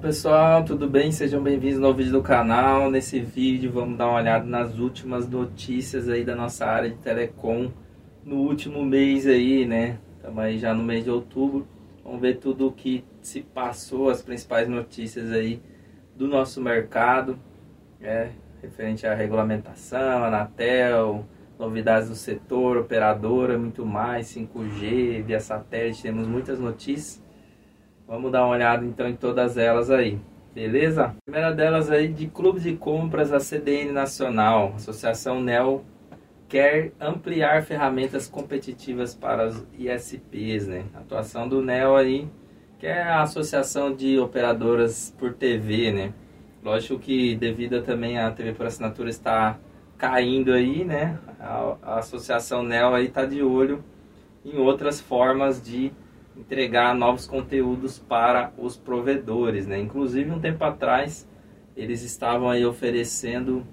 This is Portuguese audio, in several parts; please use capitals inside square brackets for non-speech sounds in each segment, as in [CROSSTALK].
pessoal, tudo bem? Sejam bem-vindos ao vídeo do canal. Nesse vídeo vamos dar uma olhada nas últimas notícias aí da nossa área de telecom no último mês aí, né? Estamos aí já no mês de outubro. Vamos ver tudo o que se passou, as principais notícias aí do nosso mercado, é, referente à regulamentação, Anatel, novidades do setor, operadora, muito mais, 5G, via satélite, temos muitas notícias. Vamos dar uma olhada então em todas elas aí. Beleza? A primeira delas aí de clubes de compras da CDN Nacional. Associação NEL quer ampliar ferramentas competitivas para os ISPs, né? A atuação do NEL aí, que é a Associação de Operadoras por TV, né? Lógico que devido também a TV por assinatura estar caindo aí, né? A, a Associação NEL aí está de olho em outras formas de entregar novos conteúdos para os provedores, né? Inclusive um tempo atrás eles estavam aí oferecendo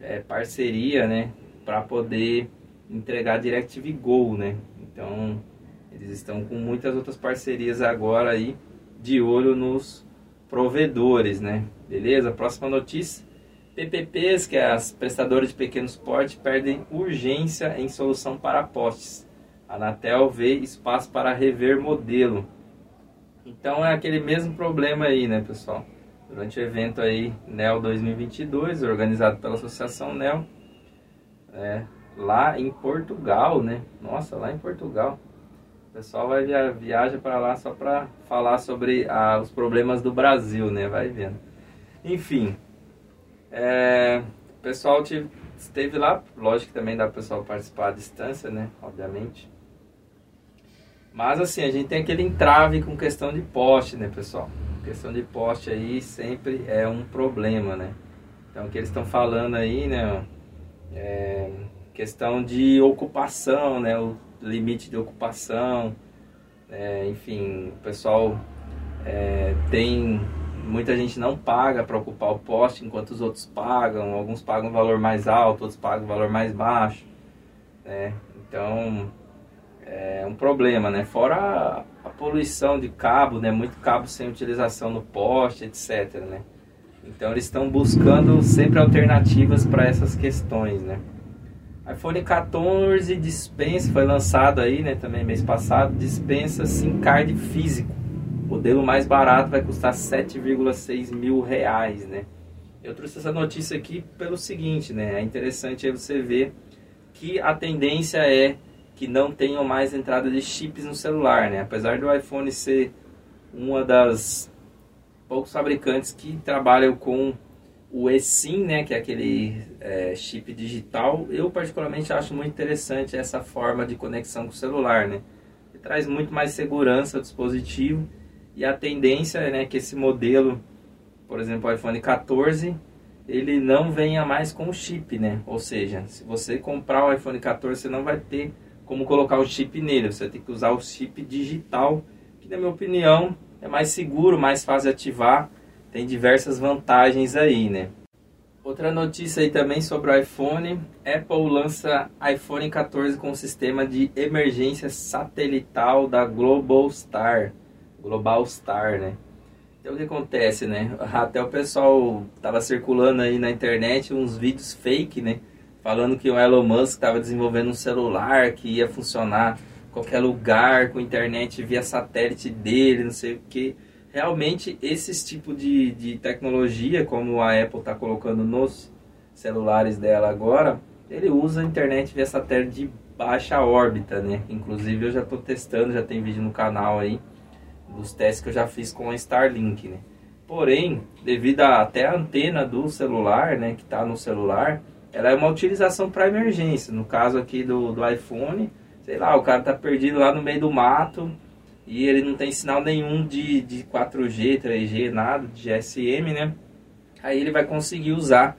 é, parceria, né, para poder entregar DirecTV Go, né? Então eles estão com muitas outras parcerias agora aí de olho nos provedores, né? Beleza? Próxima notícia. PPPs, que é as prestadoras de pequenos porte, perdem urgência em solução para postes. Anatel vê espaço para rever modelo. Então é aquele mesmo problema aí, né, pessoal? Durante o evento aí NEL 2022, organizado pela Associação NEL, é, lá em Portugal, né? Nossa, lá em Portugal. O pessoal vai via, viaja para lá só para falar sobre os problemas do Brasil, né? Vai vendo. Enfim, é, o pessoal te, esteve lá, lógico que também dá para o pessoal participar à distância, né? Obviamente. Mas assim, a gente tem aquele entrave com questão de poste, né, pessoal? Questão de poste aí sempre é um problema, né? Então, o que eles estão falando aí, né? É questão de ocupação, né? O limite de ocupação. É, enfim, o pessoal é, tem... Muita gente não paga para ocupar o poste, enquanto os outros pagam. Alguns pagam um valor mais alto, outros pagam um valor mais baixo. Né? Então, é um problema, né? Fora a, a, poluição de cabo, né? Muito cabo sem utilização no poste, etc, né? Então eles estão buscando sempre alternativas para essas questões, né? iPhone 14 dispensa, foi lançado aí, né? Também mês passado, dispensa SIM card físico. O modelo mais barato vai custar 7,6 mil reais, né? Eu trouxe essa notícia aqui pelo seguinte, né? É interessante você ver que a tendência é que não tenham mais entrada de chips no celular, né? Apesar do iPhone ser uma das poucos fabricantes que trabalham com o eSIM, né, que é aquele é, chip digital, eu particularmente acho muito interessante essa forma de conexão com o celular, né? Que traz muito mais segurança ao dispositivo e a tendência é né, que esse modelo, por exemplo, o iPhone 14, ele não venha mais com o chip, né? Ou seja, se você comprar o iPhone 14, você não vai ter como colocar o chip nele. Você tem que usar o chip digital, que na minha opinião é mais seguro, mais fácil de ativar. Tem diversas vantagens aí, né? Outra notícia aí também sobre o iPhone. Apple lança iPhone 14 com sistema de emergência satelital da Global Star. Global Star, né? Então o que acontece, né? [LAUGHS] Até o pessoal tava circulando aí na internet uns vídeos fake, né? Falando que o Elon Musk estava desenvolvendo um celular que ia funcionar em qualquer lugar, com internet via satélite dele, não sei o que. Realmente, esses tipos de, de tecnologia, como a Apple está colocando nos celulares dela agora, ele usa a internet via satélite de baixa órbita, né? Inclusive, eu já estou testando, já tem vídeo no canal aí, dos testes que eu já fiz com a Starlink, né? Porém, devido a, até a antena do celular, né, que está no celular, ela é uma utilização para emergência. No caso aqui do, do iPhone, sei lá, o cara está perdido lá no meio do mato e ele não tem sinal nenhum de, de 4G, 3G, nada, de GSM, né? Aí ele vai conseguir usar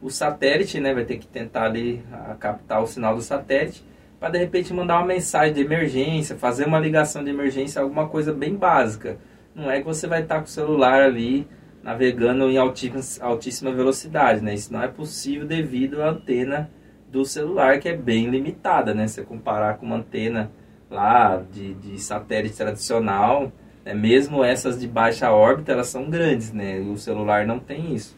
o satélite, né? Vai ter que tentar ali a, captar o sinal do satélite para de repente mandar uma mensagem de emergência, fazer uma ligação de emergência, alguma coisa bem básica. Não é que você vai estar tá com o celular ali navegando em altíssima, velocidade, né? Isso não é possível devido à antena do celular, que é bem limitada, né? Se comparar com uma antena lá de, de satélite tradicional, Né? Mesmo essas de baixa órbita, elas são grandes, né? O celular não tem isso.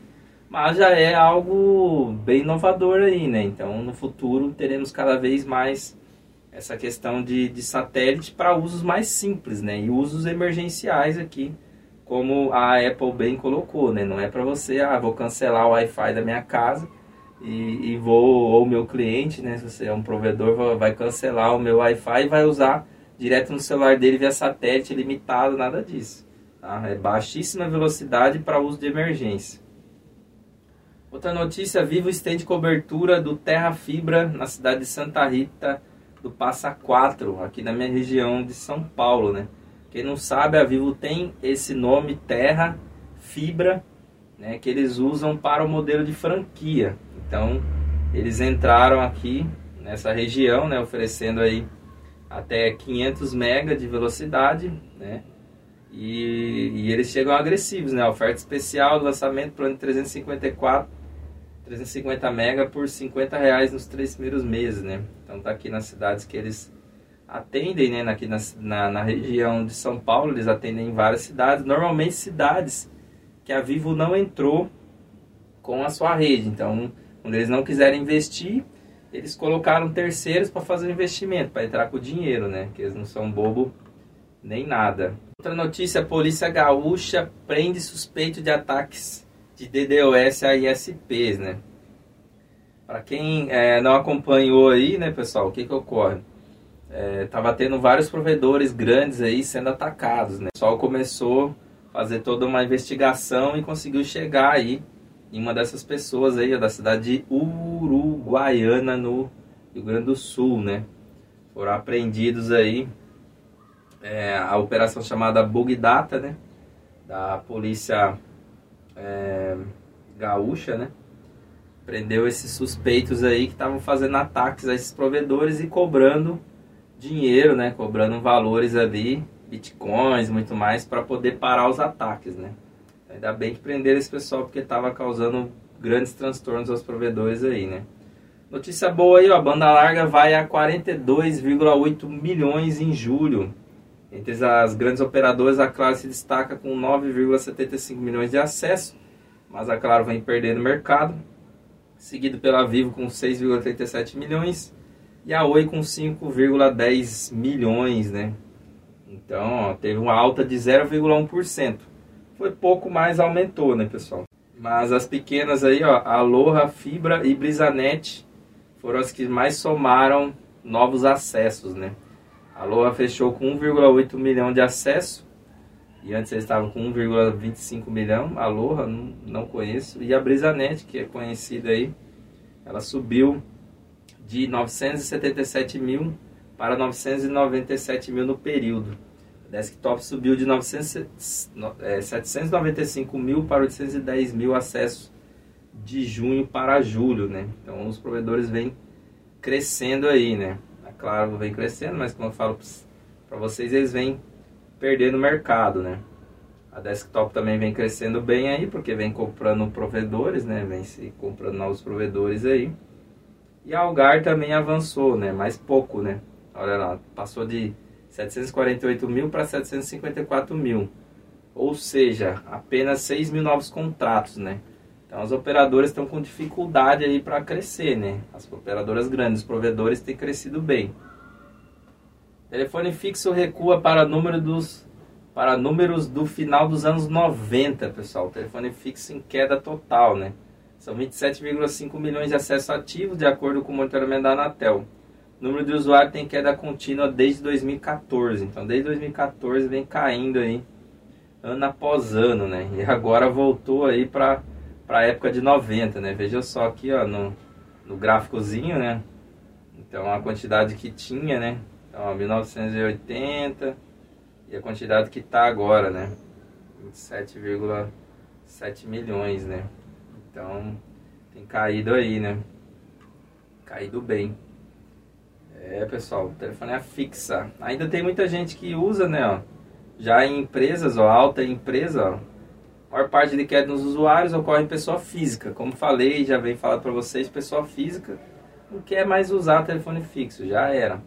Mas já é algo bem inovador aí, né? Então, no futuro, teremos cada vez mais essa questão de, de satélite para usos mais simples, né? E usos emergenciais aqui, como a Apple bem colocou, né? Não é para você, ah, vou cancelar o Wi-Fi da minha casa e, e vou, ou meu cliente, né? Se você é um provedor, vai cancelar o meu Wi-Fi e vai usar direto no celular dele via satélite limitado, nada disso. Tá? É baixíssima velocidade para uso de emergência. Outra notícia, Vivo estende cobertura do Terra Fibra na cidade de Santa Rita do Passa Quatro, aqui na minha região de São Paulo, né? Quem não sabe, a Vivo tem esse nome Terra Fibra, né, que eles usam para o modelo de franquia. Então, eles entraram aqui nessa região, né, oferecendo aí até 500 MB de velocidade, né? E, e, eles chegam agressivos, né? Oferta especial do lançamento plano de 354, 350 MB por 50 reais nos três primeiros meses, né? Então tá aqui nas cidades que eles atendem, né? Aqui na, na, na região de São Paulo, eles atendem em várias cidades, normalmente cidades que a Vivo não entrou com a sua rede. Então, quando eles não quiserem investir, eles colocaram terceiros para fazer o investimento, para entrar com dinheiro, né? Que eles não são bobo nem nada. Outra notícia, polícia gaúcha prende suspeito de ataques de DDoS a ISPs, né? Para quem é, não acompanhou aí, né, pessoal, o que que ocorre? É, tava tendo vários provedores grandes aí sendo atacados, né? O pessoal começou a fazer toda uma investigação e conseguiu chegar aí em uma dessas pessoas aí, da cidade de Uruguaiana, no Rio Grande do Sul, né? Foram apreendidos aí é, a operação chamada Bug Data, né? Da polícia é, gaúcha, né? Prendeu esses suspeitos aí que estavam fazendo ataques a esses provedores e cobrando dinheiro, né? Cobrando valores ali, bitcoins, muito mais, para poder parar os ataques, né? Ainda bem que prenderam esse pessoal porque estava causando grandes transtornos aos provedores aí, né? Notícia boa aí, ó, a banda larga vai a 42,8 milhões em julho. Entre as grandes operadoras, a Claro se destaca com 9,75 milhões de acessos, mas a Claro vem perdendo mercado, seguido pela Vivo com 6,37 milhões e a Oi com 5,10 milhões, né? Então, ó, teve uma alta de 0,1% foi pouco mais aumentou, né, pessoal? Mas as pequenas aí, ó, Aloha, Fibra e Brisanet foram as que mais somaram novos acessos, né? A Aloha fechou com 1,8 milhão de acessos e antes eles estavam com 1,25 milhão. A Aloha não, não conheço e a Brisanet, que é conhecida aí, ela subiu de 977 mil para 997 mil no período desktop subiu de 900, é, 795 mil para 810 mil acessos de junho para julho, né? Então os provedores vêm crescendo aí, né? A Claro vem crescendo, mas como eu falo para vocês, eles vêm perdendo mercado, né? A desktop também vem crescendo bem aí, porque vem comprando provedores, né? Vem se comprando novos provedores aí. E Algar também avançou, né? Mais pouco, né? Olha lá, passou de 748 mil para 754 mil. Ou seja, apenas 6 mil novos contratos, né? Então as operadoras estão com dificuldade aí para crescer, né? As operadoras grandes, os provedores têm crescido bem. Telefone fixo recua para número dos para números do final dos anos 90, pessoal. telefone fixo em queda total, né? São 27,5 milhões de acessos ativos, de acordo com o monitoramento da Anatel. O número de usuários tem queda contínua desde 2014. Então, desde 2014 vem caindo aí, ano após ano, né? E agora voltou aí para a época de 90, né? Veja só aqui, ó, no, no gráficozinho, né? Então, a quantidade que tinha, né? Então, ó, 1980 e a quantidade que está agora, né? 27,7 milhões, né? Então, tem caído aí, né? Caído bem. É, pessoal, telefonia é fixa. Ainda tem muita gente que usa, né, ó. Já em empresas, ó, alta empresa, ó. A maior parte de queda nos usuários ocorre em pessoa física. Como falei, já vem falado para vocês, pessoa física não quer mais usar telefone fixo, já era,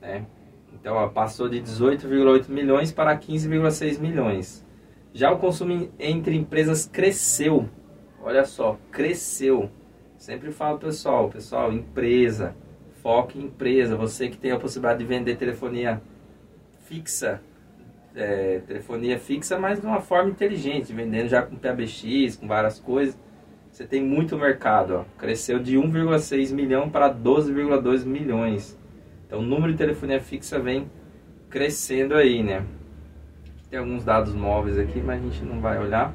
né? Então, ó, passou de 18,8 milhões para 15,6 milhões. Já o consumo entre empresas cresceu. Olha só, cresceu. Sempre falo pessoal, pessoal, empresa, foque em empresa. Você que tem a possibilidade de vender telefonia fixa, é, telefonia fixa, mas de uma forma inteligente, vendendo já com PBX, com várias coisas. Você tem muito mercado, ó. cresceu de 1,6 milhão para 12,2 milhões. Então o número de telefonia fixa vem crescendo aí, né? Tem alguns dados móveis aqui, mas a gente não vai olhar.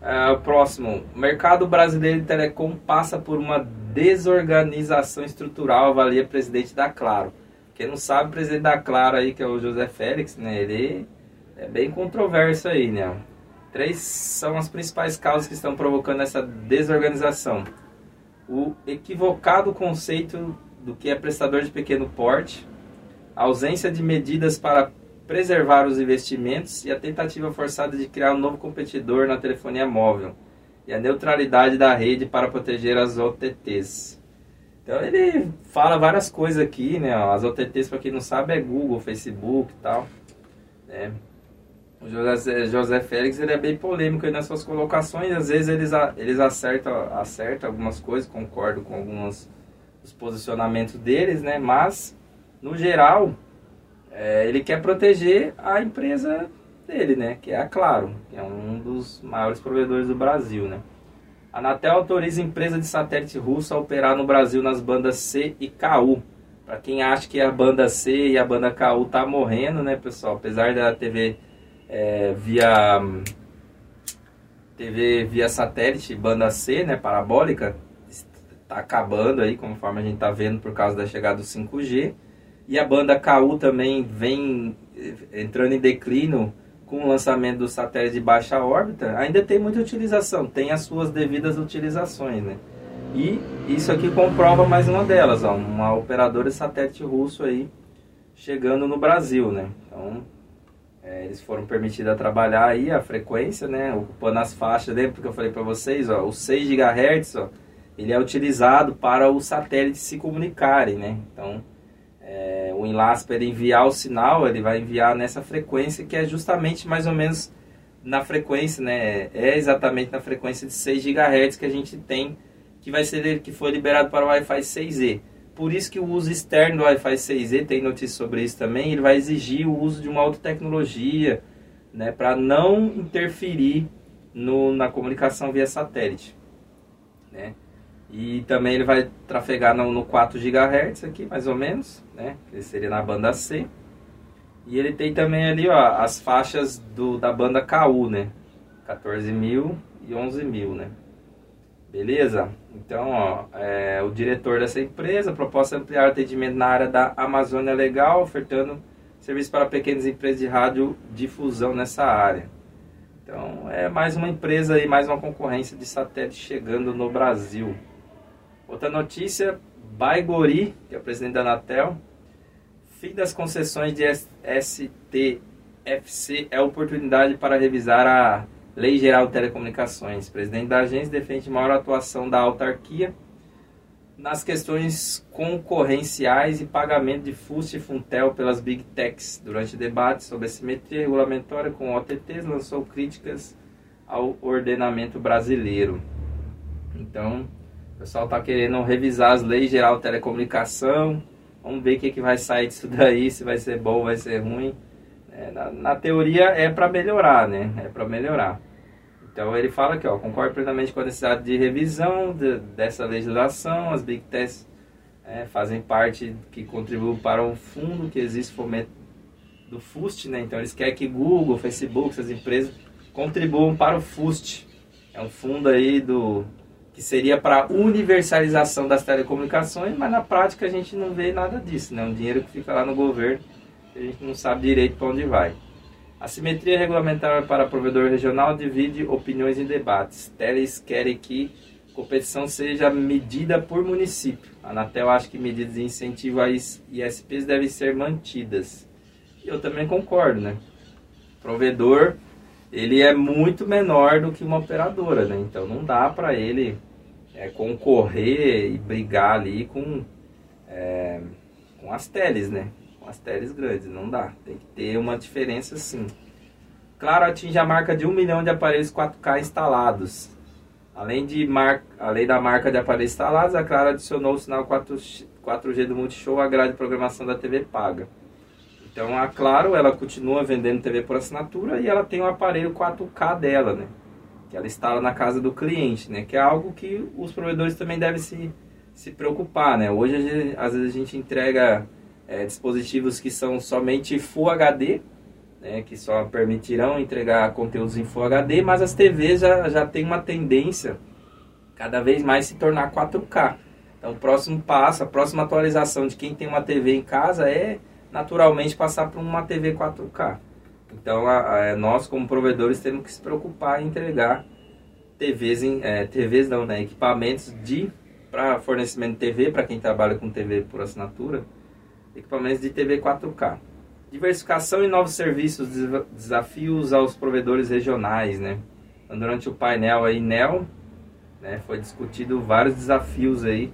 Uh, próximo, mercado brasileiro de telecom passa por uma desorganização estrutural, avalia presidente da Claro. Quem não sabe, o presidente da Claro aí, que é o José Félix, né? Ele é bem controverso aí, né? Três são as principais causas que estão provocando essa desorganização. O equivocado conceito do que é prestador de pequeno porte, ausência de medidas para preservar os investimentos e a tentativa forçada de criar um novo competidor na telefonia móvel e a neutralidade da rede para proteger as OTTs. Então ele fala várias coisas aqui, né? As OTTs, para quem não sabe, é Google, Facebook e tal. Né? O José, José Félix ele é bem polêmico nas suas colocações. Às vezes eles, eles acertam, algumas coisas, concordo com alguns dos posicionamentos deles, né? Mas, no geral, é, ele quer proteger a empresa dele, né? Que é a Claro, que é um dos maiores provedores do Brasil, né? A Anatel autoriza a empresa de satélite russa a operar no Brasil nas bandas C e KU. Para quem acha que a banda C e a banda KU tá morrendo, né, pessoal? Apesar da TV é, via TV via satélite, banda C, né, parabólica, está acabando aí, conforme a gente está vendo por causa da chegada do 5G. E a banda KU também vem eh, entrando em declínio com o lançamento do satélite de baixa órbita. Ainda tem muita utilização, tem as suas devidas utilizações, né? E isso aqui comprova mais uma delas, ó, uma operadora de satélite russo aí chegando no Brasil, né? Então, é, eles foram permitidos a trabalhar aí a frequência, né? Ocupando as faixas, lembra que eu falei para vocês, ó, o 6 GHz, ó, ele é utilizado para os satélites se comunicarem, né? Então, é, o enlace para ele enviar o sinal, ele vai enviar nessa frequência que é justamente mais ou menos na frequência, né? É exatamente na frequência de 6 GHz que a gente tem, que vai ser que foi liberado para o Wi-Fi 6E. Por isso que o uso externo do Wi-Fi 6E, tem notícia sobre isso também, ele vai exigir o uso de uma outra tecnologia, né, para não interferir no, na comunicação via satélite, né? E também ele vai trafegar no, no 4 GHz aqui, mais ou menos, né? Que seria na banda C. E ele tem também ali, ó, as faixas do, da banda KU, né? 14 mil e 11 mil, né? Beleza? Então, ó, é, o diretor dessa empresa proposta ampliar o atendimento na área da Amazônia Legal, ofertando serviço para pequenas empresas de rádio difusão nessa área. Então, é mais uma empresa e mais uma concorrência de satélite chegando no Brasil. Outra notícia, Baigori, que é o presidente da Anatel, fim das concessões de STFC é oportunidade para revisar a Lei Geral de Telecomunicações. O presidente da agência defende maior atuação da autarquia nas questões concorrenciais e pagamento de FUST e Funtel pelas Big Techs. Durante debate sobre a simetria regulamentória com OTTs, lançou críticas ao ordenamento brasileiro. Então, pessoal está querendo revisar as leis geral de telecomunicação. Vamos ver o que, que vai sair disso [LAUGHS] daí, se vai ser bom vai ser ruim. É, na, na, teoria é para melhorar, né? É para melhorar. Então ele fala que, ó, concordo plenamente com a necessidade de revisão de, dessa legislação. As Big Techs é, fazem parte que contribuem para um fundo que existe fomento do FUST, né? Então eles querem que Google, Facebook, essas empresas contribuam para o FUST. É um fundo aí do que seria para universalização das telecomunicações, mas na prática a gente não vê nada disso, né? Um dinheiro que fica lá no governo, a gente não sabe direito para onde vai. A simetria regulamentar para provedor regional divide opiniões em debates. Teles querem que competição seja medida por município. A Anatel acha que medidas de incentivo a ISPs devem ser mantidas. Eu também concordo, né? Provedor, ele é muito menor do que uma operadora, né? Então não dá para ele é, concorrer e brigar ali com, é, com as teles, né? Com as teles grandes, não dá. Tem que ter uma diferença sim. Claro, atinge a marca de 1 milhão de aparelhos 4K instalados. Além, de mar... Além da marca de aparelhos instalados, a Claro adicionou o sinal 4G do Multishow à grade de programação da TV paga. Então a Claro, ela continua vendendo TV por assinatura e ela tem o um aparelho 4K dela, né? Que ela instala na casa do cliente, né? Que é algo que os provedores também devem se, se preocupar, né? Hoje, às vezes, a gente entrega é, dispositivos que são somente Full HD, né? Que só permitirão entregar conteúdos em Full HD, mas as TVs já, já têm uma tendência cada vez mais se tornar 4K. Então, o próximo passo, a próxima atualização de quem tem uma TV em casa é naturalmente passar para uma TV 4K. Então, a, a, é, nós como provedores temos que se preocupar em entregar TVs, em, é, TVs não, né, equipamentos de para fornecimento de TV para quem trabalha com TV por assinatura, equipamentos de TV 4K. Diversificação e novos serviços, desafios aos provedores regionais, né? Então, durante o painel aí NEL, né, foi discutido vários desafios aí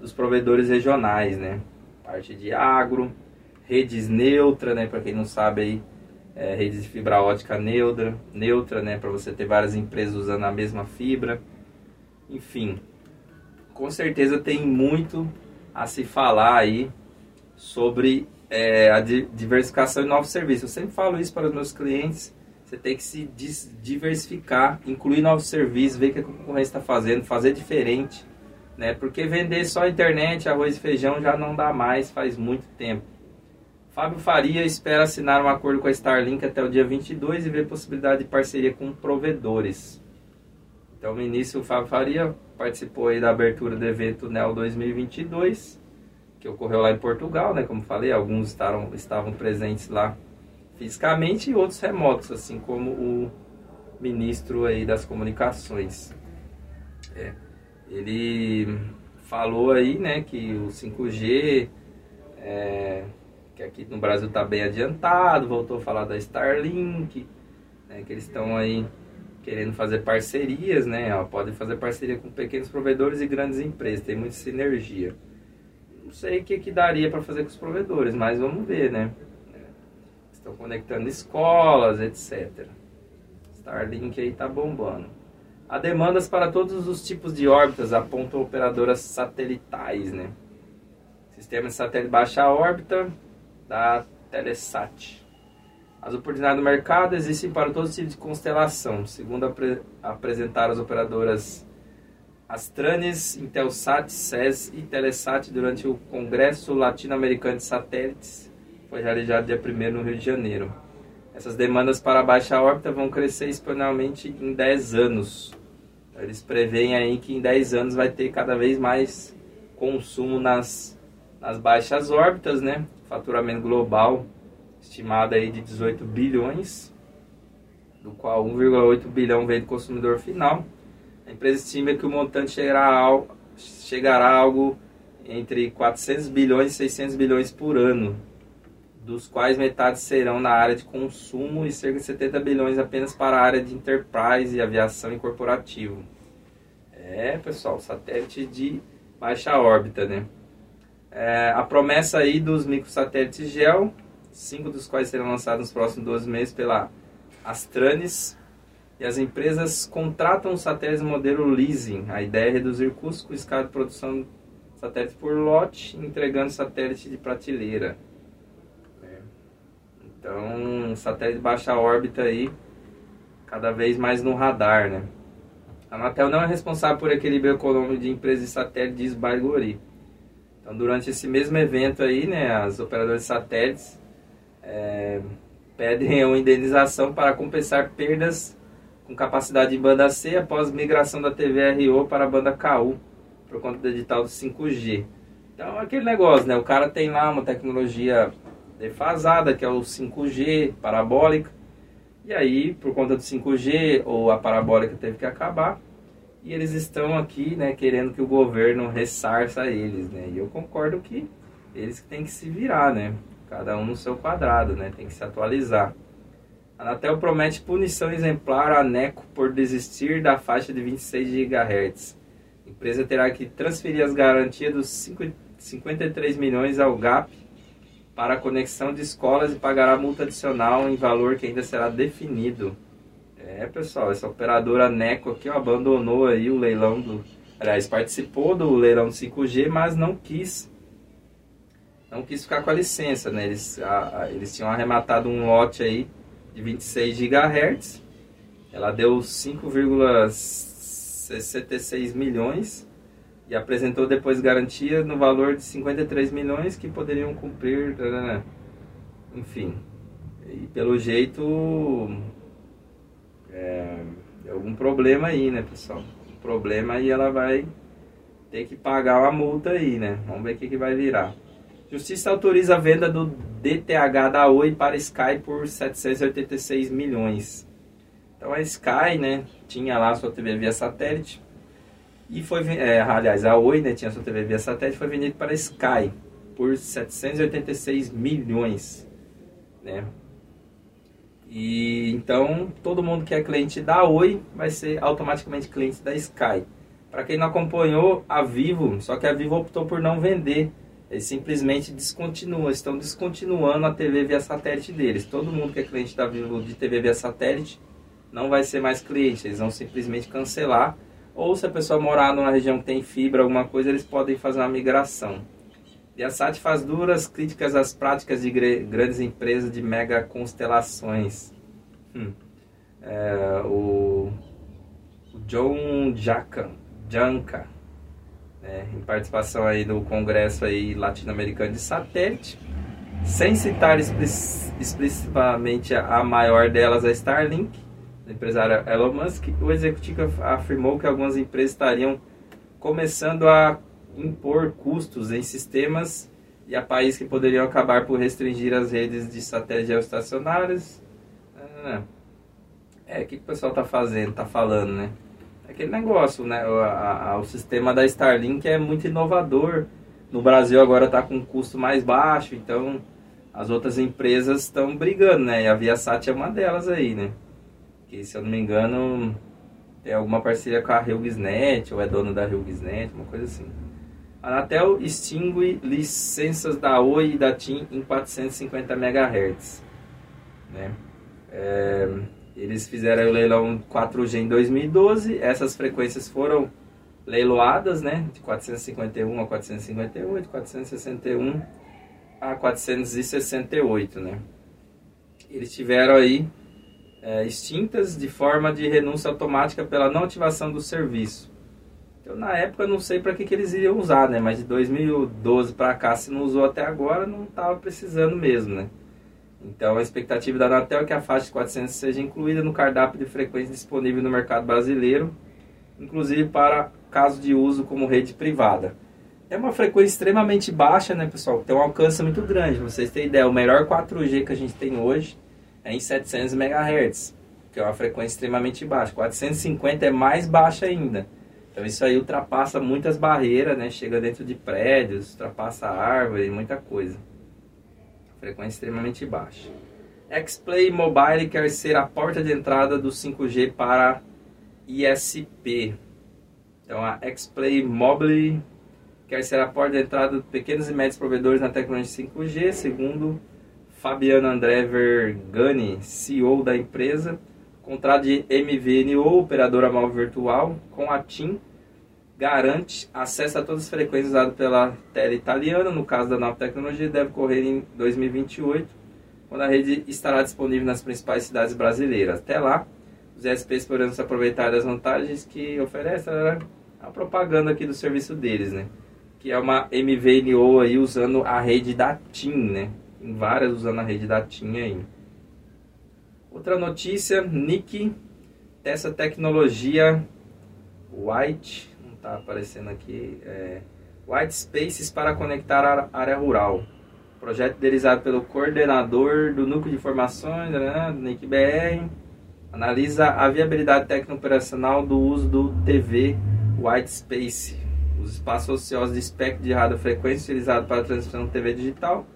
dos provedores regionais, né? Parte de agro, redes neutra, né? Para quem não sabe aí, é, redes de fibra ótica neutra, neutra, né? Para você ter várias empresas usando a mesma fibra. Enfim, com certeza tem muito a se falar aí sobre é, a diversificação de novos serviços. Eu sempre falo isso para os meus clientes. Você tem que se diversificar, incluir novos serviços, ver o que a concorrência está fazendo, fazer diferente. Né? Porque vender só internet, arroz e feijão já não dá mais faz muito tempo. Fábio Faria espera assinar um acordo com a Starlink até o dia 22 e ver possibilidade de parceria com provedores. Então, o ministro Fábio Faria participou aí da abertura do evento NEL 2022, que ocorreu lá em Portugal, né? Como falei, alguns estavam, estavam presentes lá fisicamente e outros remotos, assim como o ministro aí das comunicações. É, ele falou aí, né, que o 5G é, que aqui no Brasil está bem adiantado, voltou a falar da Starlink, né, que eles estão aí querendo fazer parcerias, né? Ó, podem fazer parceria com pequenos provedores e grandes empresas, tem muita sinergia. Não sei o que, que daria para fazer com os provedores, mas vamos ver, né? Estão conectando escolas, etc. Starlink aí tá bombando. Há demandas para todos os tipos de órbitas, apontam operadoras satelitais, né? Sistema de satélite baixa órbita, da Telesat. As oportunidades no mercado existem para todos os tipos de constelação, segundo apre apresentaram as operadoras Astranes, Intelsat, SES e Telesat durante o Congresso Latino-Americano de Satélites, foi realizado dia 1 no Rio de Janeiro. Essas demandas para baixa órbita vão crescer exponencialmente em 10 anos. Eles preveem aí que em 10 anos vai ter cada vez mais consumo nas, nas baixas órbitas, né? faturamento global estimado aí de 18 bilhões, do qual 1,8 bilhão vem do consumidor final. A empresa estima que o montante chegará, ao, chegará a algo entre 400 bilhões e 600 bilhões por ano, dos quais metade serão na área de consumo e cerca de 70 bilhões apenas para a área de enterprise, aviação e corporativo. É, pessoal, satélite de baixa órbita, né? É, a promessa aí dos microsatélites GEL, cinco dos quais serão lançados nos próximos 12 meses pela Astranis. E as empresas contratam satélites modelo leasing. A ideia é reduzir custos com escala de produção de satélites por lote, entregando satélite de prateleira. É. Então, satélite de baixa órbita aí, cada vez mais no radar, né? A Anatel não é responsável por equilíbrio econômico de empresas de satélite, diz Baigori. Então, durante esse mesmo evento aí, né, as operadoras de satélites é, pedem uma indenização para compensar perdas com capacidade de banda C após migração da TVRO para a banda KU por conta do edital do 5G. Então, aquele negócio, né, o cara tem lá uma tecnologia defasada, que é o 5G parabólica, e aí, por conta do 5G, ou a parabólica teve que acabar, e eles estão aqui, né, querendo que o governo ressarça eles, né? E eu concordo que eles têm que se virar, né? Cada um no seu quadrado, né? Tem que se atualizar. A Anatel promete punição exemplar à NECO por desistir da faixa de 26 GHz. A empresa terá que transferir as garantias dos 53 milhões ao GAP para a conexão de escolas e pagará multa adicional em valor que ainda será definido. É, pessoal, essa operadora Neco aqui ó, abandonou aí o leilão do... Aliás, participou do leilão do 5G, mas não quis não quis ficar com a licença, né? Eles, a, a, eles tinham arrematado um lote aí de 26 GHz. Ela deu 5,66 milhões e apresentou depois garantia no valor de 53 milhões que poderiam cumprir, né? enfim. E pelo jeito é, algum problema aí, né, pessoal? Problema aí ela vai ter que pagar uma multa aí, né? Vamos ver o que, que vai virar. Justiça autoriza a venda do DTH da Oi para Sky por 786 milhões. Então a Sky, né, tinha lá sua TV via satélite e foi, é, aliás, a Oi, né, tinha sua TV via satélite, foi vendida para Sky por 786 milhões, né? E então todo mundo que é cliente da Oi vai ser automaticamente cliente da Sky. Para quem não acompanhou, a Vivo, só que a Vivo optou por não vender eles simplesmente descontinuam, estão descontinuando a TV via satélite deles. Todo mundo que é cliente da Vivo de TV via satélite não vai ser mais cliente, eles vão simplesmente cancelar. Ou se a pessoa morar numa região que tem fibra, alguma coisa, eles podem fazer uma migração. E a SAT faz duras críticas às práticas de grandes empresas de mega constelações. Hum. É, o John Jacan, Janka né, em participação aí no Congresso aí latino-americano de satélite, sem citar explicitamente a maior delas, a Starlink, a empresária Elon Musk, o executivo afirmou que algumas empresas estariam começando a impor custos em sistemas e a países que poderiam acabar por restringir as redes de satélites geoestacionários. É, o que, o pessoal está fazendo, está falando, né? aquele negócio, né? O, a, o sistema da Starlink é muito inovador. No Brasil agora está com um custo mais baixo, então as outras empresas estão brigando, né? E a Viasat é uma delas aí, né? Que se eu não me engano tem alguma parceria com a HughesNet, ou é dono da HughesNet, uma coisa assim. A Anatel extingue licenças da Oi e da TIM em 450 MHz. Né? É... Eles fizeram o leilão 4G em 2012, essas frequências foram leiloadas, né, de 451 a 458, de 461 a 468, né. Eles tiveram aí é, extintas de forma de renúncia automática pela não ativação do serviço. Então, na época, eu não sei para que, que eles iriam usar, né, mas de 2012 para cá, se não usou até agora, não estava precisando mesmo, né. Então, a expectativa da Anatel é que a faixa de 400 seja incluída no cardápio de frequência disponível no mercado brasileiro, inclusive para caso de uso como rede privada. É uma frequência extremamente baixa, né, pessoal? Tem um alcance muito grande. Pra vocês terem ideia, o melhor 4G que a gente tem hoje é em 700 MHz, que é uma frequência extremamente baixa. 450 é mais baixa ainda. Então isso aí ultrapassa muitas barreiras, né? Chega dentro de prédios, ultrapassa árvore, muita coisa frequência extremamente baixa. Xplay Mobile quer ser a porta de entrada do 5G para ISP. Então a Xplay Mobile quer ser a porta de entrada de pequenos e médios provedores na tecnologia 5G, segundo Fabiano André Vergani, CEO da empresa. Contrato de MVNO, operadora móvel virtual, com a TIM garante acesso a todas as frequências usadas pela tele italiana. No caso da nova tecnologia, deve ocorrer em 2028, quando a rede estará disponível nas principais cidades brasileiras. Até lá, os SPs poderão se aproveitar das vantagens que oferece a propaganda aqui do serviço deles, né? Que é uma MVNO aí usando a rede da TIM, né? Tem várias usando a rede da TIM aí. Outra notícia, Nick testa tecnologia White está aparecendo aqui, é, White Spaces para conectar a área rural. Projeto idealizado pelo coordenador do Núcleo de Informações, né, do NIC-BR, analisa a viabilidade técnico-operacional do uso do TV White Space, os espaços ociosos de espectro de radiofrequência utilizado para a transmissão de TV digital,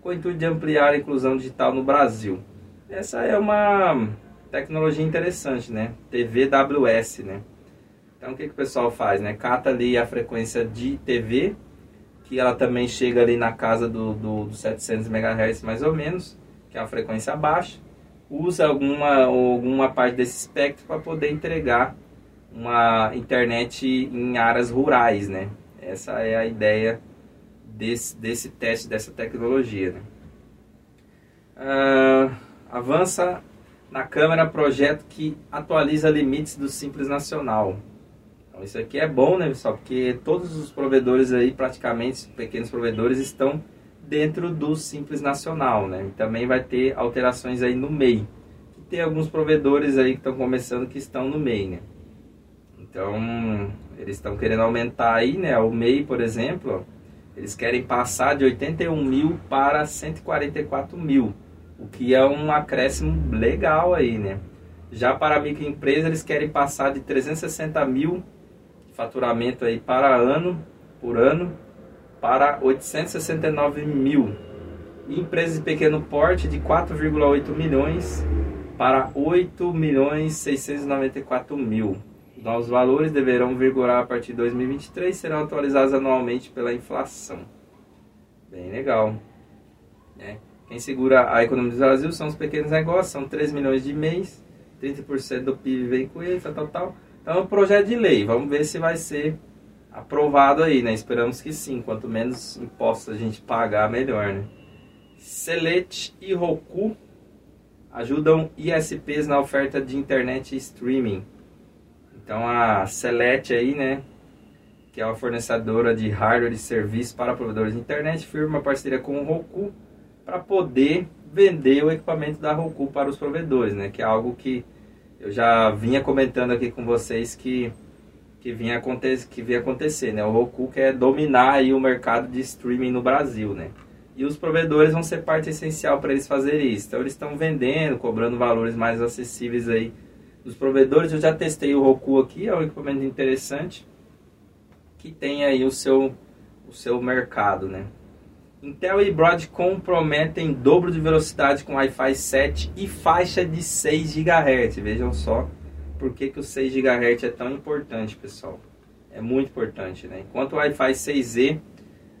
com o intuito de ampliar a inclusão digital no Brasil. Essa é uma tecnologia interessante, né? TVWS, né? Então o que, que o pessoal faz? Né? Cata ali a frequência de TV que ela também chega ali na casa do, do, do 700 MHz mais ou menos, que é uma frequência baixa, usa alguma, alguma parte desse espectro para poder entregar uma internet em áreas rurais, né? Essa é a ideia desse, desse teste, dessa tecnologia. Né? Uh, avança na Câmara projeto que atualiza limites do Simples Nacional. Então isso aqui é bom, né, pessoal? Porque todos os provedores aí, praticamente, pequenos provedores, estão dentro do Simples Nacional, né? E também vai ter alterações aí no MEI. E tem alguns provedores aí que estão começando que estão no MEI, né? Então, eles estão querendo aumentar aí, né? O MEI, por exemplo, eles querem passar de 81 mil para 144 mil, o que é um acréscimo legal aí, né? Já para a microempresa, eles querem passar de 360 mil faturamento aí para ano, por ano, para 869 mil. E empresas de pequeno porte de 4,8 milhões para 8 milhões 694 mil. Novos valores deverão vigorar a partir de 2023 serão atualizados anualmente pela inflação. Bem legal. Né? Quem segura a economia do Brasil são os pequenos negócios, são 3 milhões de mês, 30% do PIB vem com eles, tal, tal, tal. Então é um projeto de lei, vamos ver se vai ser aprovado aí, né? Esperamos que sim, quanto menos impostos a gente pagar, melhor, né? Select e Roku ajudam ISPs na oferta de internet e streaming. Então a Select aí, né, que é uma fornecedora de hardware e serviços para provedores de internet, firma parceria com o Roku para poder vender o equipamento da Roku para os provedores, né, que é algo que eu já vinha comentando aqui com vocês que que vinha acontecer, que vinha acontecer, né? O Roku quer dominar aí o mercado de streaming no Brasil, né? E os provedores vão ser parte essencial para eles fazerem isso. Então eles estão vendendo, cobrando valores mais acessíveis aí dos provedores. Eu já testei o Roku aqui, é um equipamento interessante que tem aí o seu o seu mercado, né? Intel e Broadcom prometem dobro de velocidade com Wi-Fi 7 e faixa de 6 GHz. Vejam só por que, que o 6 GHz é tão importante, pessoal. É muito importante, né? Enquanto o Wi-Fi 6E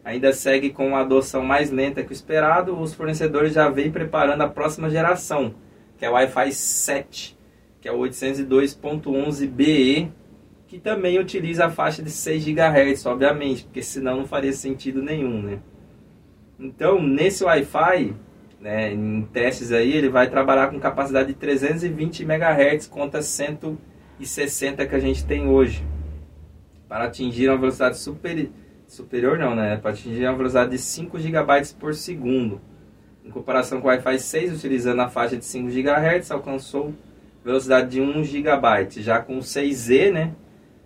ainda segue com uma adoção mais lenta que o esperado, os fornecedores já vêm preparando a próxima geração, que é o Wi-Fi 7, que é o 802.11be, que também utiliza a faixa de 6 GHz, obviamente, porque senão não faria sentido nenhum, né? Então, nesse Wi-Fi, né, em testes aí, ele vai trabalhar com capacidade de 320 MHz contra 160 que a gente tem hoje. Para atingir uma velocidade super, superior, não, né? Para atingir uma velocidade de 5 GB por segundo. Em comparação com o Wi-Fi 6, utilizando a faixa de 5 GHz, alcançou velocidade de 1 GB. Já com o 6E, né?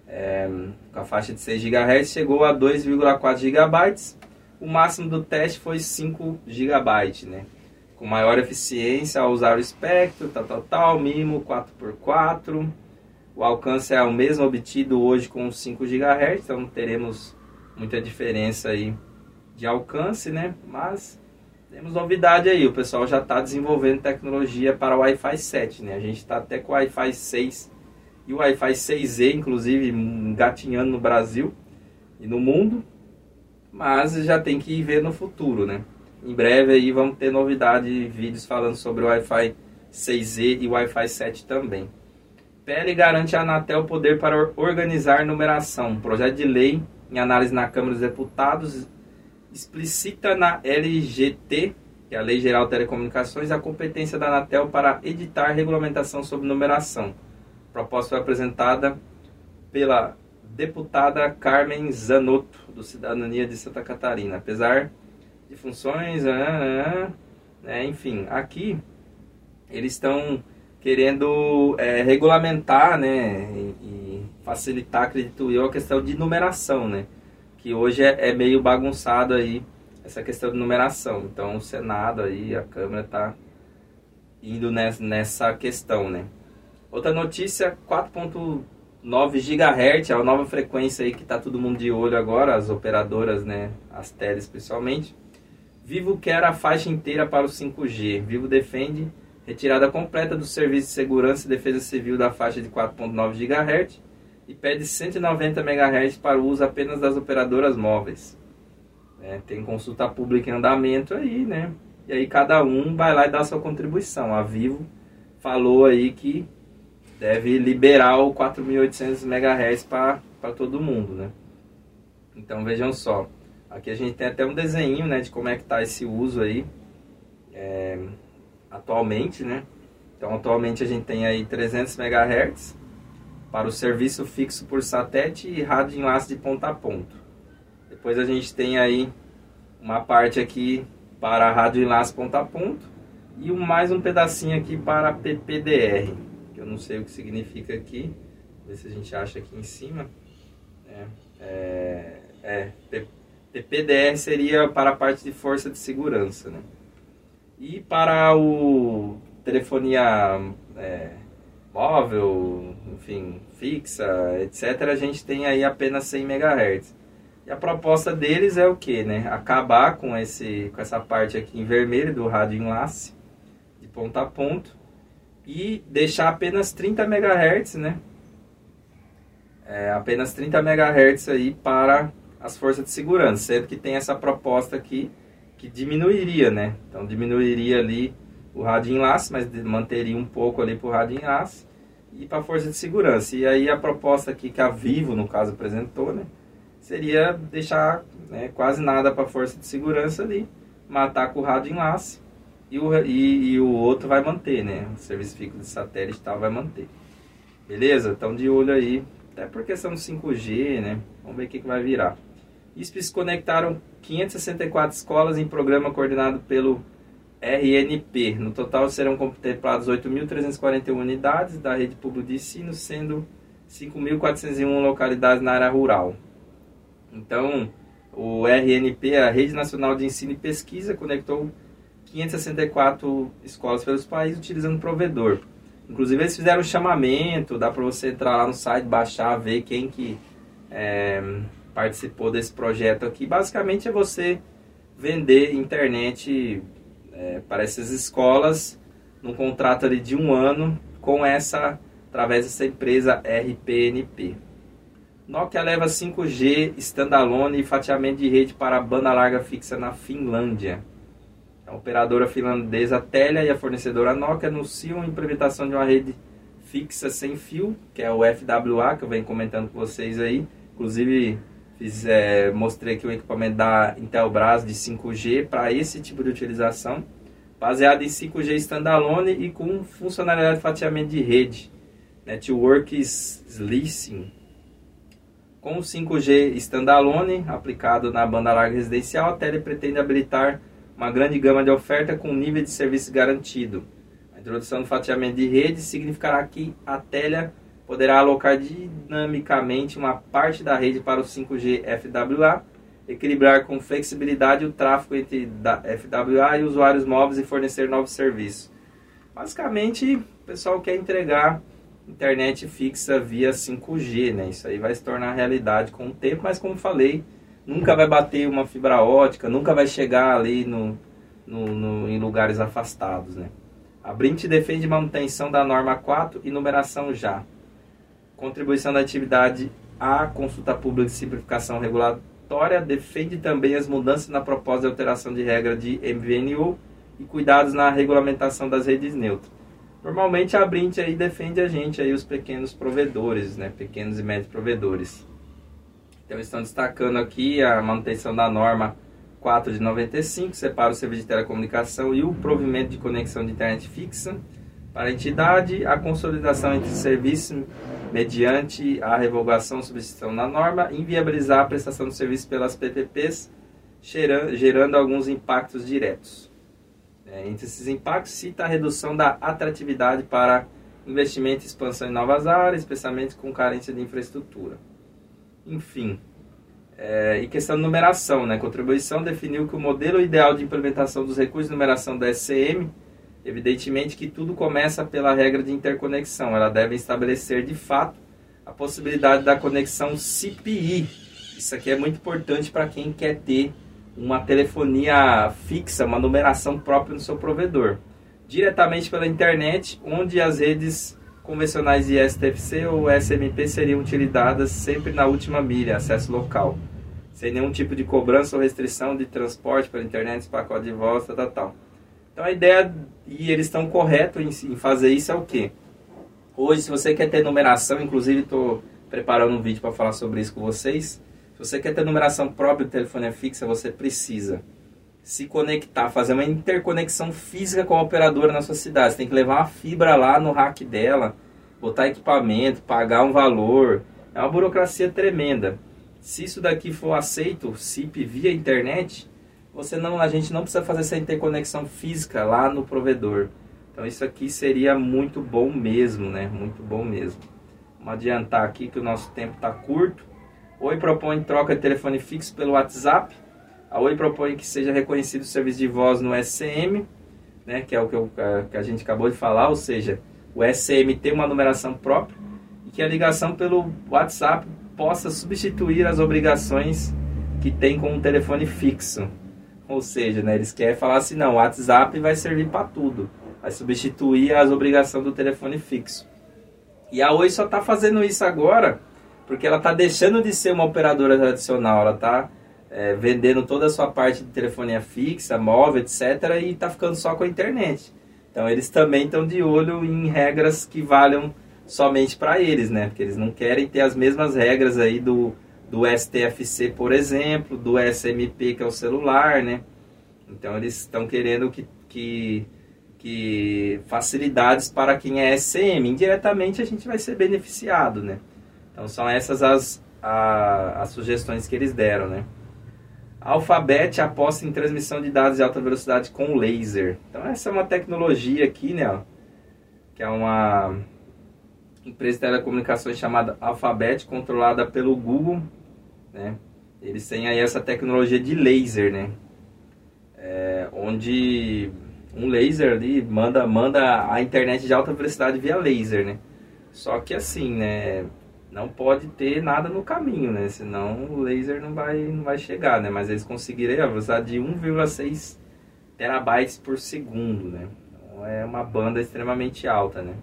É, com a faixa de 6 GHz, chegou a 2,4 GB o máximo do teste foi 5 GB, né? Com maior eficiência ao usar o espectro, tal, tal, tal, mínimo 4x4. O alcance é o mesmo obtido hoje com 5 GHz, então não teremos muita diferença aí de alcance, né? Mas temos novidade aí, o pessoal já está desenvolvendo tecnologia para o Wi-Fi 7, né? A gente está até com o Wi-Fi 6 e o Wi-Fi 6E, inclusive, engatinhando no Brasil e no mundo mas já tem que ver no futuro, né? Em breve aí vamos ter novidade, vídeos falando sobre o Wi-Fi 6E e Wi-Fi 7 também. PL garante à Anatel poder para organizar numeração. Projeto de lei em análise na Câmara dos Deputados explicita na LGT, que é a Lei Geral de Telecomunicações, a competência da Anatel para editar regulamentação sobre numeração. A proposta foi apresentada pela deputada Carmen Zanotto, do Cidadania de Santa Catarina. Apesar de funções, né, né, enfim, aqui eles estão querendo é, regulamentar né, e, e, facilitar, acredito eu, a questão de numeração, né, que hoje é, é meio bagunçado aí essa questão de numeração. Então o Senado aí, a Câmara está indo nessa, questão, né. Outra notícia, 4.2 9 GHz, é a nova frequência aí que está todo mundo de olho agora, as operadoras, né, as teles principalmente. Vivo quer a faixa inteira para o 5G. Vivo defende retirada completa do Serviço de Segurança e Defesa Civil da faixa de 4.9 GHz e pede 190 MHz para o uso apenas das operadoras móveis. Né? Tem consulta pública em andamento aí, né? E aí cada um vai lá e dá sua contribuição. A Vivo falou aí que deve liberar o 4.800 MHz para todo mundo, né? Então vejam só, aqui a gente tem até um desenho, né, de como é que está esse uso aí é, atualmente, né? Então atualmente a gente tem aí 300 MHz para o serviço fixo por satélite e rádio enlace de ponta a ponta. Depois a gente tem aí uma parte aqui para rádio enlace ponta a ponta e mais um pedacinho aqui para PPDR, eu não sei o que significa aqui, ver se a gente acha aqui em cima. É, é, é PPDR seria para a parte de força de segurança, né? E para o telefonia é, móvel, enfim, fixa, etc., a gente tem aí apenas 100 MHz. E a proposta deles é o que, né? Acabar com, esse, com essa parte aqui em vermelho do rádio enlace, de ponta a ponto, e deixar apenas 30 MHz, né? É, apenas 30 MHz aí para as forças de segurança, sendo que tem essa proposta aqui que diminuiria, né? Então diminuiria ali o rádio enlace, mas manteria um pouco ali para o rádio enlace e para a força de segurança. E aí a proposta aqui que a Vivo, no caso, apresentou, né? Seria deixar né, quase nada para a força de segurança ali, matar com o rádio enlace e o, e, e o outro vai manter, né? O serviço fixo de satélite e tal vai manter. Beleza? Então de olho aí, até por questão do 5G, né? Vamos ver o que, que vai virar. ISPs conectaram 564 escolas em programa coordenado pelo RNP. No total serão contempladas 8.341 unidades da rede pública de ensino, sendo 5.401 localidades na área rural. Então, o RNP, a Rede Nacional de Ensino e Pesquisa, conectou 564 escolas pelos países utilizando provedor. Inclusive, eles fizeram um chamamento, dá para você entrar lá no site, baixar, ver quem que... É, participou desse projeto aqui. Basicamente é você vender internet é, para essas escolas num contrato ali de um ano com essa através dessa empresa RPNP. Nokia leva 5G standalone e fatiamento de rede para banda larga fixa na Finlândia. A operadora finlandesa Telia e a fornecedora Nokia anunciam a implementação de uma rede fixa sem fio, que é o FWA, que eu venho comentando com vocês aí. Inclusive, Fiz, é, mostrei aqui o equipamento da Intelbras de 5G para esse tipo de utilização, baseado em 5G standalone e com funcionalidade de fatiamento de rede, Network Slicing. Com o 5G standalone aplicado na banda larga residencial, a Tele pretende habilitar uma grande gama de oferta com nível de serviço garantido. A introdução do fatiamento de rede significará que a Telia poderá alocar dinamicamente uma parte da rede para o 5G FWA, equilibrar com flexibilidade o tráfego entre FWA e usuários móveis e fornecer novos serviços. Basicamente, o pessoal quer entregar internet fixa via 5G, né? Isso aí vai se tornar realidade com o tempo, mas como falei, nunca vai bater uma fibra ótica, nunca vai chegar ali no, no, no em lugares afastados, né? A Brint defende manutenção da norma 4 e numeração já contribuição da atividade à consulta pública de simplificação regulatória, defende também as mudanças na proposta de alteração de regra de MVNU e cuidados na regulamentação das redes neutras. Normalmente a Brint aí defende a gente aí os pequenos provedores, né, pequenos e médios provedores. Então estão destacando aqui a manutenção da norma 4 de 95, separa o serviço de telecomunicação e o provimento de conexão de internet fixa para a entidade, a consolidação entre serviços mediante a revogação substituição da norma, inviabilizar a prestação de serviço pelas PPPs, gerando alguns impactos diretos. É, entre esses impactos, cita a redução da atratividade para investimento e expansão em novas áreas, especialmente com carência de infraestrutura. Enfim, é, e questão de numeração, né? Contribuição definiu que o modelo ideal de implementação dos recursos de numeração da SCM Evidentemente que tudo começa pela regra de interconexão. Ela deve estabelecer de fato a possibilidade da conexão CPI. Isso aqui é muito importante para quem quer ter uma telefonia fixa, uma numeração própria no seu provedor. Diretamente pela internet, onde as redes convencionais de STFC ou SMP seriam utilizadas sempre na última milha, acesso local. sem nenhum tipo de cobrança ou restrição de transporte pela internet, pacote de voz, tal, tal, tal. Então a ideia, e eles estão corretos em, em fazer isso, é o quê? Hoje, se você quer ter numeração, inclusive estou preparando um vídeo para falar sobre isso com vocês. Se você quer ter numeração própria de telefone fixa, você precisa se conectar, fazer uma interconexão física com a operadora na sua cidade. Você tem que levar uma fibra lá no rack dela, botar equipamento, pagar um valor. É uma burocracia tremenda. Se isso daqui for aceito, SIP via internet, você não, a gente não precisa fazer essa interconexão física lá no provedor. Então isso aqui seria muito bom mesmo, né? Muito bom mesmo. Vamos adiantar aqui que o nosso tempo está curto. Oi propõe troca de telefone fixo pelo WhatsApp. A Oi propõe que seja reconhecido o serviço de voz no SCM, né? Que é o que, eu, que a gente acabou de falar, ou seja, o SCM tem uma numeração própria e que a ligação pelo WhatsApp possa substituir as obrigações que tem com o telefone fixo. Ou seja, né, eles querem falar assim, não, o WhatsApp vai servir para tudo vai substituir as obrigações do telefone fixo. E a Oi só está fazendo isso agora porque ela está deixando de ser uma operadora tradicional, ela está é, vendendo toda a sua parte de telefonia fixa, móvel, etc. e está ficando só com a internet. Então eles também estão de olho em regras que valham somente para eles, né? Porque eles não querem ter as mesmas regras aí do, do STFC, por exemplo, do SMP, que é o celular, né? Então eles estão querendo que, que que facilidades para quem é SM. Indiretamente a gente vai ser beneficiado, né? Então são essas as, a, as sugestões que eles deram, né? Alphabet aposta em transmissão de dados de alta velocidade com laser. Então essa é uma tecnologia aqui, né? Ó, que é uma empresa de telecomunicações chamada Alphabet, controlada pelo Google, né? Eles têm aí essa tecnologia de laser, né? É, onde um laser ali, manda, manda a internet de alta velocidade via laser, né? Só que assim, né? Não pode ter nada no caminho, né? Senão o laser não vai, não vai chegar, né? Mas eles conseguiriam a velocidade de 1,6 terabytes por segundo, né? Então é uma banda extremamente alta, né?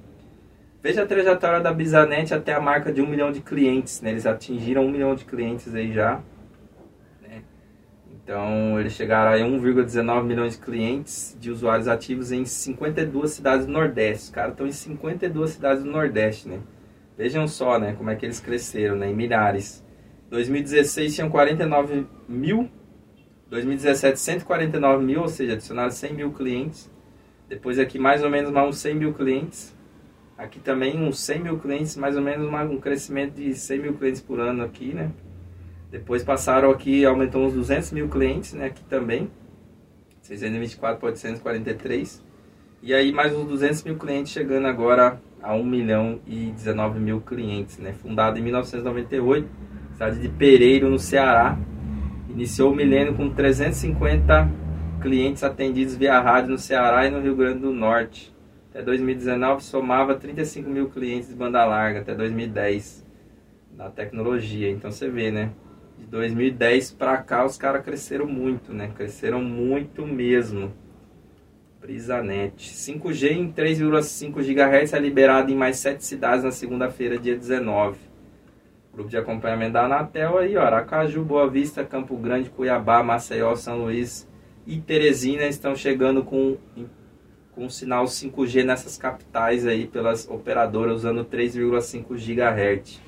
Veja a trajetória da Bizanet até a marca de um milhão de clientes, né? Eles atingiram um milhão de clientes aí já. Então, eles chegaram a 1,19 milhões de clientes de usuários ativos em 52 cidades do Nordeste. Os caras estão em 52 cidades do Nordeste, né? Vejam só, né, como é que eles cresceram, né, em milhares. 2016 tinham 49 mil, 2017 149 mil, ou seja, adicionaram 100 mil clientes. Depois aqui mais ou menos mais uns 100 mil clientes. Aqui também uns 100 mil clientes, mais ou menos um crescimento de 100 mil clientes por ano aqui, né? Depois passaram aqui, aumentou uns 200 mil clientes, né? Aqui também. 624 para 843. E aí mais uns 200 mil clientes chegando agora a 1 milhão e 19 mil clientes, né? Fundado em 1998, cidade de Pereiro, no Ceará. Iniciou o milênio com 350 clientes atendidos via rádio no Ceará e no Rio Grande do Norte. Até 2019 somava 35 mil clientes de banda larga, até 2010, na tecnologia. Então você vê, né? de 2010 para cá os caras cresceram muito, né? Cresceram muito mesmo. Brisanet. 5G em 3,5 GHz é liberado em mais 7 cidades na segunda-feira, dia 19. Grupo de acompanhamento da Anatel aí, ó. Aracaju, Boa Vista, Campo Grande, Cuiabá, Maceió, São Luís e Teresina estão chegando com, com sinal 5G nessas capitais aí pelas operadoras usando 3,5 GHz.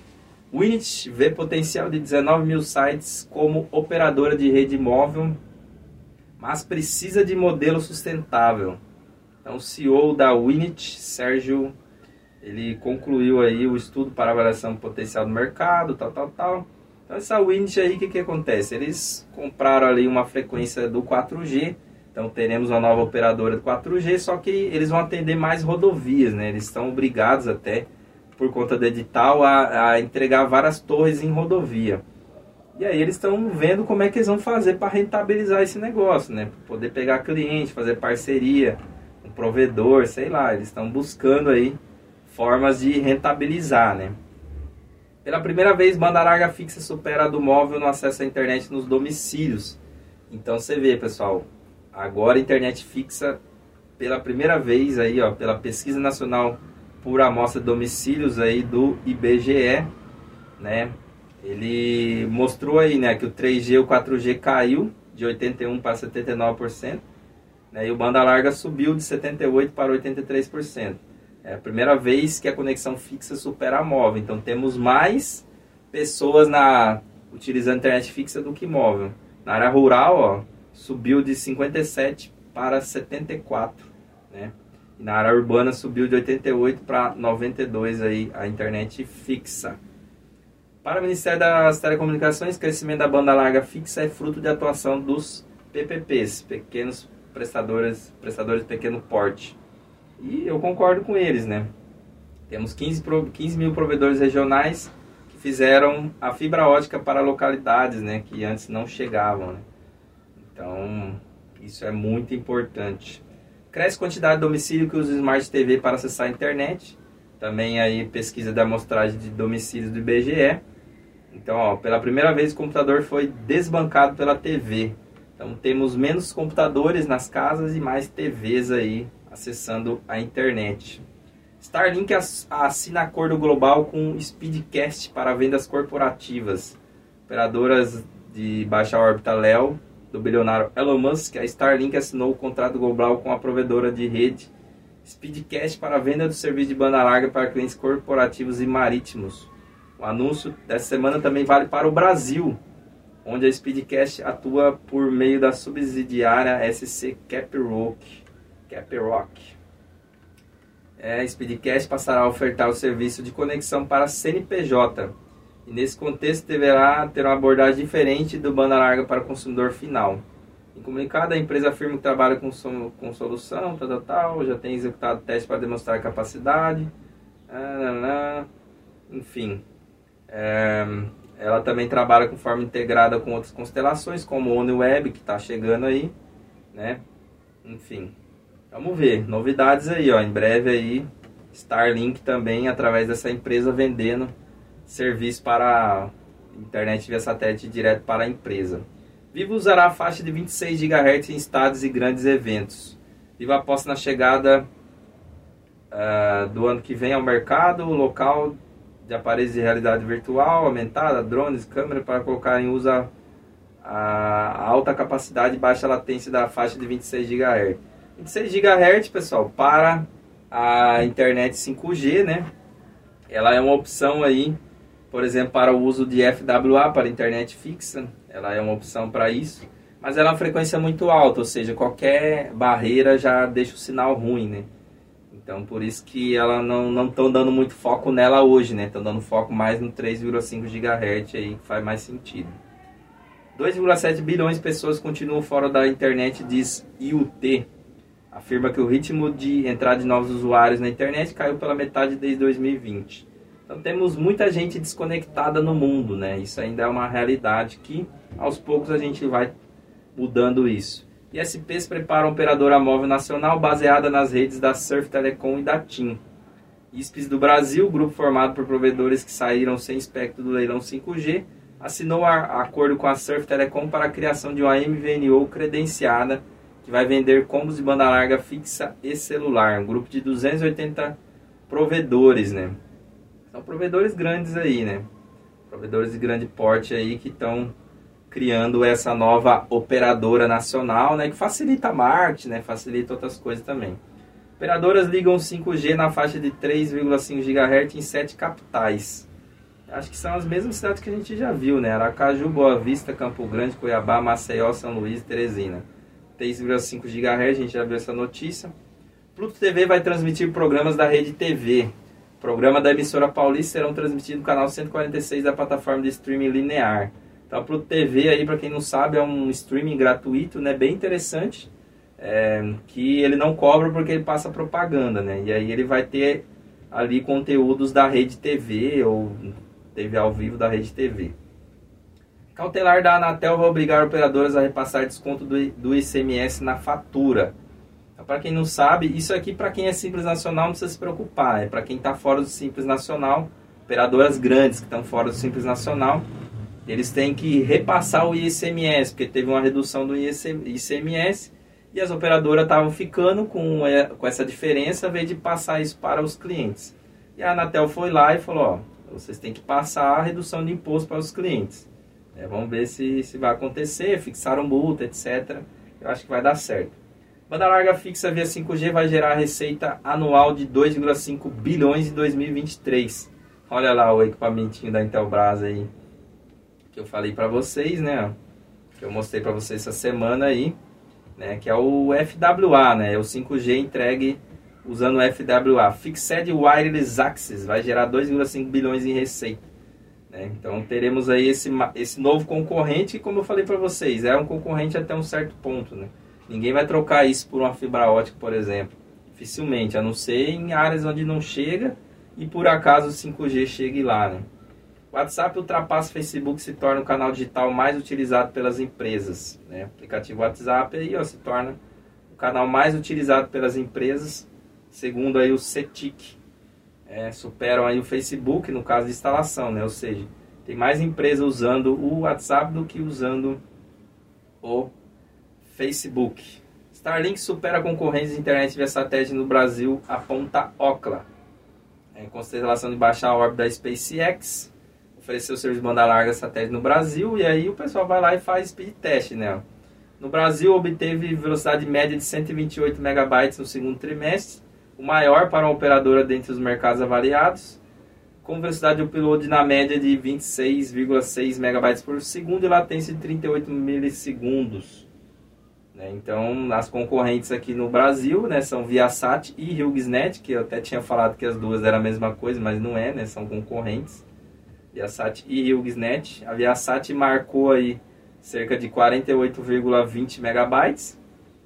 Winit vê potencial de 19 mil sites como operadora de rede móvel, mas precisa de modelo sustentável. Então, o CEO da Winit, Sérgio, ele concluiu aí o estudo para avaliação do potencial do mercado, tal, tal, tal. Então, essa Winit aí, o que, que acontece? Eles compraram ali uma frequência do 4G, então teremos uma nova operadora do 4G, só que eles vão atender mais rodovias, né? Eles estão obrigados até por conta do edital, a, a entregar várias torres em rodovia. E aí eles estão vendo como é que eles vão fazer para rentabilizar esse negócio, né? Poder pegar cliente, fazer parceria, um provedor, sei lá. Eles estão buscando aí formas de rentabilizar, né? Pela primeira vez, banda larga fixa supera a do móvel no acesso à internet nos domicílios. Então você vê, pessoal, agora a internet fixa pela primeira vez aí, ó, pela pesquisa nacional por amostra de domicílios aí do IBGE, né? Ele mostrou aí, né, que o 3G e o 4G caiu de 81 para 79%, né, e o banda larga subiu de 78 para 83%. É a primeira vez que a conexão fixa supera a móvel. Então temos mais pessoas na utilizando internet fixa do que móvel. Na área rural, ó, subiu de 57 para 74, né? E na área urbana subiu de 88 para 92 aí a internet fixa. Para o Ministério das Telecomunicações, crescimento da banda larga fixa é fruto de atuação dos PPPs, pequenos prestadores, prestadores de pequeno porte. E eu concordo com eles, né? Temos 15, 15 mil provedores regionais que fizeram a fibra ótica para localidades, né? Que antes não chegavam, né? Então, isso é muito importante. Cresce a quantidade de domicílio que usa Smart TV para acessar a internet. Também aí pesquisa da amostragem de domicílios do IBGE. Então, ó, pela primeira vez o computador foi desbancado pela TV. Então temos menos computadores nas casas e mais TVs aí acessando a internet. Starlink assina acordo global com Speedcast para vendas corporativas. Operadoras de baixa órbita Léo do bilionário Elon Musk, a Starlink assinou o contrato global com a provedora de rede Speedcast para venda do serviço de banda larga para clientes corporativos e marítimos. O anúncio dessa semana também vale para o Brasil, onde a Speedcast atua por meio da subsidiária SC Caprock. Caprock. É, a Speedcast passará a ofertar o serviço de conexão para CNPJ e nesse contexto deverá ter uma abordagem diferente do banda larga para o consumidor final. Em comunicado, a empresa afirma que trabalha com, com solução, tal, tal, tal, já tem executado testes para demonstrar capacidade, ah, enfim. É, ela também trabalha com forma integrada com outras constelações, como o OniWeb, que está chegando aí, né? Enfim, vamos ver. Novidades aí, ó. Em breve aí, Starlink também, através dessa empresa, vendendo serviço para internet via satélite direto para a empresa. Vivo usará a faixa de 26 GHz em estados e grandes eventos. Vivo aposta na chegada uh, do ano que vem ao mercado local de aparelhos de realidade virtual aumentada, drones, câmeras para colocar em uso a, a alta capacidade e baixa latência da faixa de 26 GHz. 26 GHz, pessoal, para a internet 5G, né? Ela é uma opção aí por exemplo, para o uso de FWA para internet fixa, ela é uma opção para isso, mas ela é uma frequência muito alta, ou seja, qualquer barreira já deixa o sinal ruim, né? Então, por isso que ela não não estão dando muito foco nela hoje, né? Estão dando foco mais no 3,5 GHz aí, que faz mais sentido. 2,7 bilhões de pessoas continuam fora da internet, diz IUT. Afirma que o ritmo de entrada de novos usuários na internet caiu pela metade desde 2020. Então temos muita gente desconectada no mundo, né? Isso ainda é uma realidade que aos poucos a gente vai mudando isso. E SPs prepara uma operadora móvel nacional baseada nas redes da Surf Telecom e da TIM. ISPs do Brasil, grupo formado por provedores que saíram sem espectro do leilão 5G, assinou a, acordo com a Surf Telecom para a criação de uma MVNO credenciada que vai vender combos de banda larga fixa e celular. Um grupo de 280 provedores, né? São provedores grandes aí, né? Provedores de grande porte aí que estão criando essa nova operadora nacional, né? Que facilita a né? Facilita outras coisas também. Operadoras ligam 5G na faixa de 3,5 GHz em sete capitais. Acho que são as mesmas cidades que a gente já viu, né? Aracaju, Boa Vista, Campo Grande, Cuiabá, Maceió, São Luís e Teresina. 3,5 GHz, a gente já viu essa notícia. Pluto TV vai transmitir programas da Rede TV. Programa da emissora paulista serão transmitidos no canal 146 da plataforma de streaming linear. Então, para o TV aí, para quem não sabe, é um streaming gratuito, né, bem interessante, é, que ele não cobra porque ele passa propaganda, né? E aí ele vai ter ali conteúdos da rede TV ou TV ao vivo da rede TV. Cautelar da Anatel vai obrigar operadoras a repassar desconto do, do ICMS na fatura para quem não sabe, isso aqui para quem é Simples Nacional não precisa se preocupar. É para quem está fora do Simples Nacional, operadoras grandes que estão fora do Simples Nacional, eles têm que repassar o ICMS, porque teve uma redução do ICMS e as operadoras estavam ficando com, com essa diferença, ao invés de passar isso para os clientes. E a Anatel foi lá e falou, ó, vocês têm que passar a redução de imposto para os clientes. É, vamos ver se, se vai acontecer, fixaram multa, etc. Eu acho que vai dar certo. Banda larga fixa via 5G vai gerar receita anual de 2,5 bilhões em 2023. Olha lá o equipamentinho da Intelbras aí que eu falei para vocês, né? Que eu mostrei para vocês essa semana aí, né? Que é o FWA, né? É o 5G entregue usando o FWA. Fixed Wireless Access vai gerar 2,5 bilhões em receita. Né? Então teremos aí esse, esse novo concorrente, como eu falei para vocês, é um concorrente até um certo ponto, né? Ninguém vai trocar isso por uma fibra ótica, por exemplo. Dificilmente, a não ser em áreas onde não chega e por acaso o 5G chegue lá, né? WhatsApp ultrapassa o Facebook se torna o canal digital mais utilizado pelas empresas. Né? O aplicativo WhatsApp aí, ó, se torna o canal mais utilizado pelas empresas, segundo aí o CETIC. É, superam aí o Facebook no caso de instalação, né? ou seja, tem mais empresas usando o WhatsApp do que usando o Facebook. Starlink supera a concorrência de internet via satélite no Brasil, aponta Ocla. É, em consideração de baixar a órbita da SpaceX, ofereceu o serviço de banda larga satélite no Brasil, e aí o pessoal vai lá e faz speed test, né? No Brasil, obteve velocidade média de 128 megabytes no segundo trimestre, o maior para uma operadora dentre os mercados avaliados, com velocidade de upload na média de 26,6 megabytes por segundo e latência de 38 milissegundos. Né? Então, as concorrentes aqui no Brasil né, são Viasat e HughesNet, que eu até tinha falado que as duas eram a mesma coisa, mas não é, né, são concorrentes. Viasat e HughesNet. A Viasat marcou aí cerca de 48,20 megabytes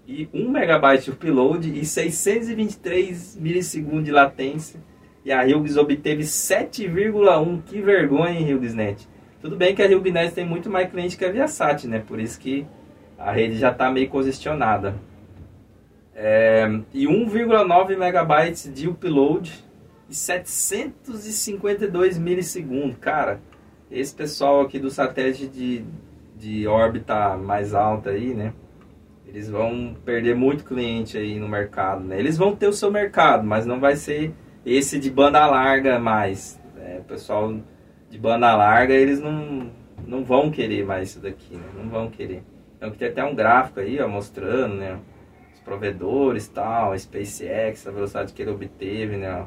e 1 megabyte de upload e 623 milissegundos de latência. E a Hughes obteve 7,1. Que vergonha, hein, HughesNet? Tudo bem que a HughesNet tem muito mais cliente que a Viasat, né? Por isso que a rede já está meio congestionada. É, e 1,9 megabytes de upload e 752 milissegundos. Cara, esse pessoal aqui do satélite de, de órbita mais alta aí, né? Eles vão perder muito cliente aí no mercado, né? Eles vão ter o seu mercado, mas não vai ser esse de banda larga mais. É, o pessoal de banda larga, eles não, não vão querer mais isso daqui, né? Não vão querer. Então tem até um gráfico aí, ó, mostrando, né? Os provedores tal, a SpaceX, a velocidade que ele obteve, né?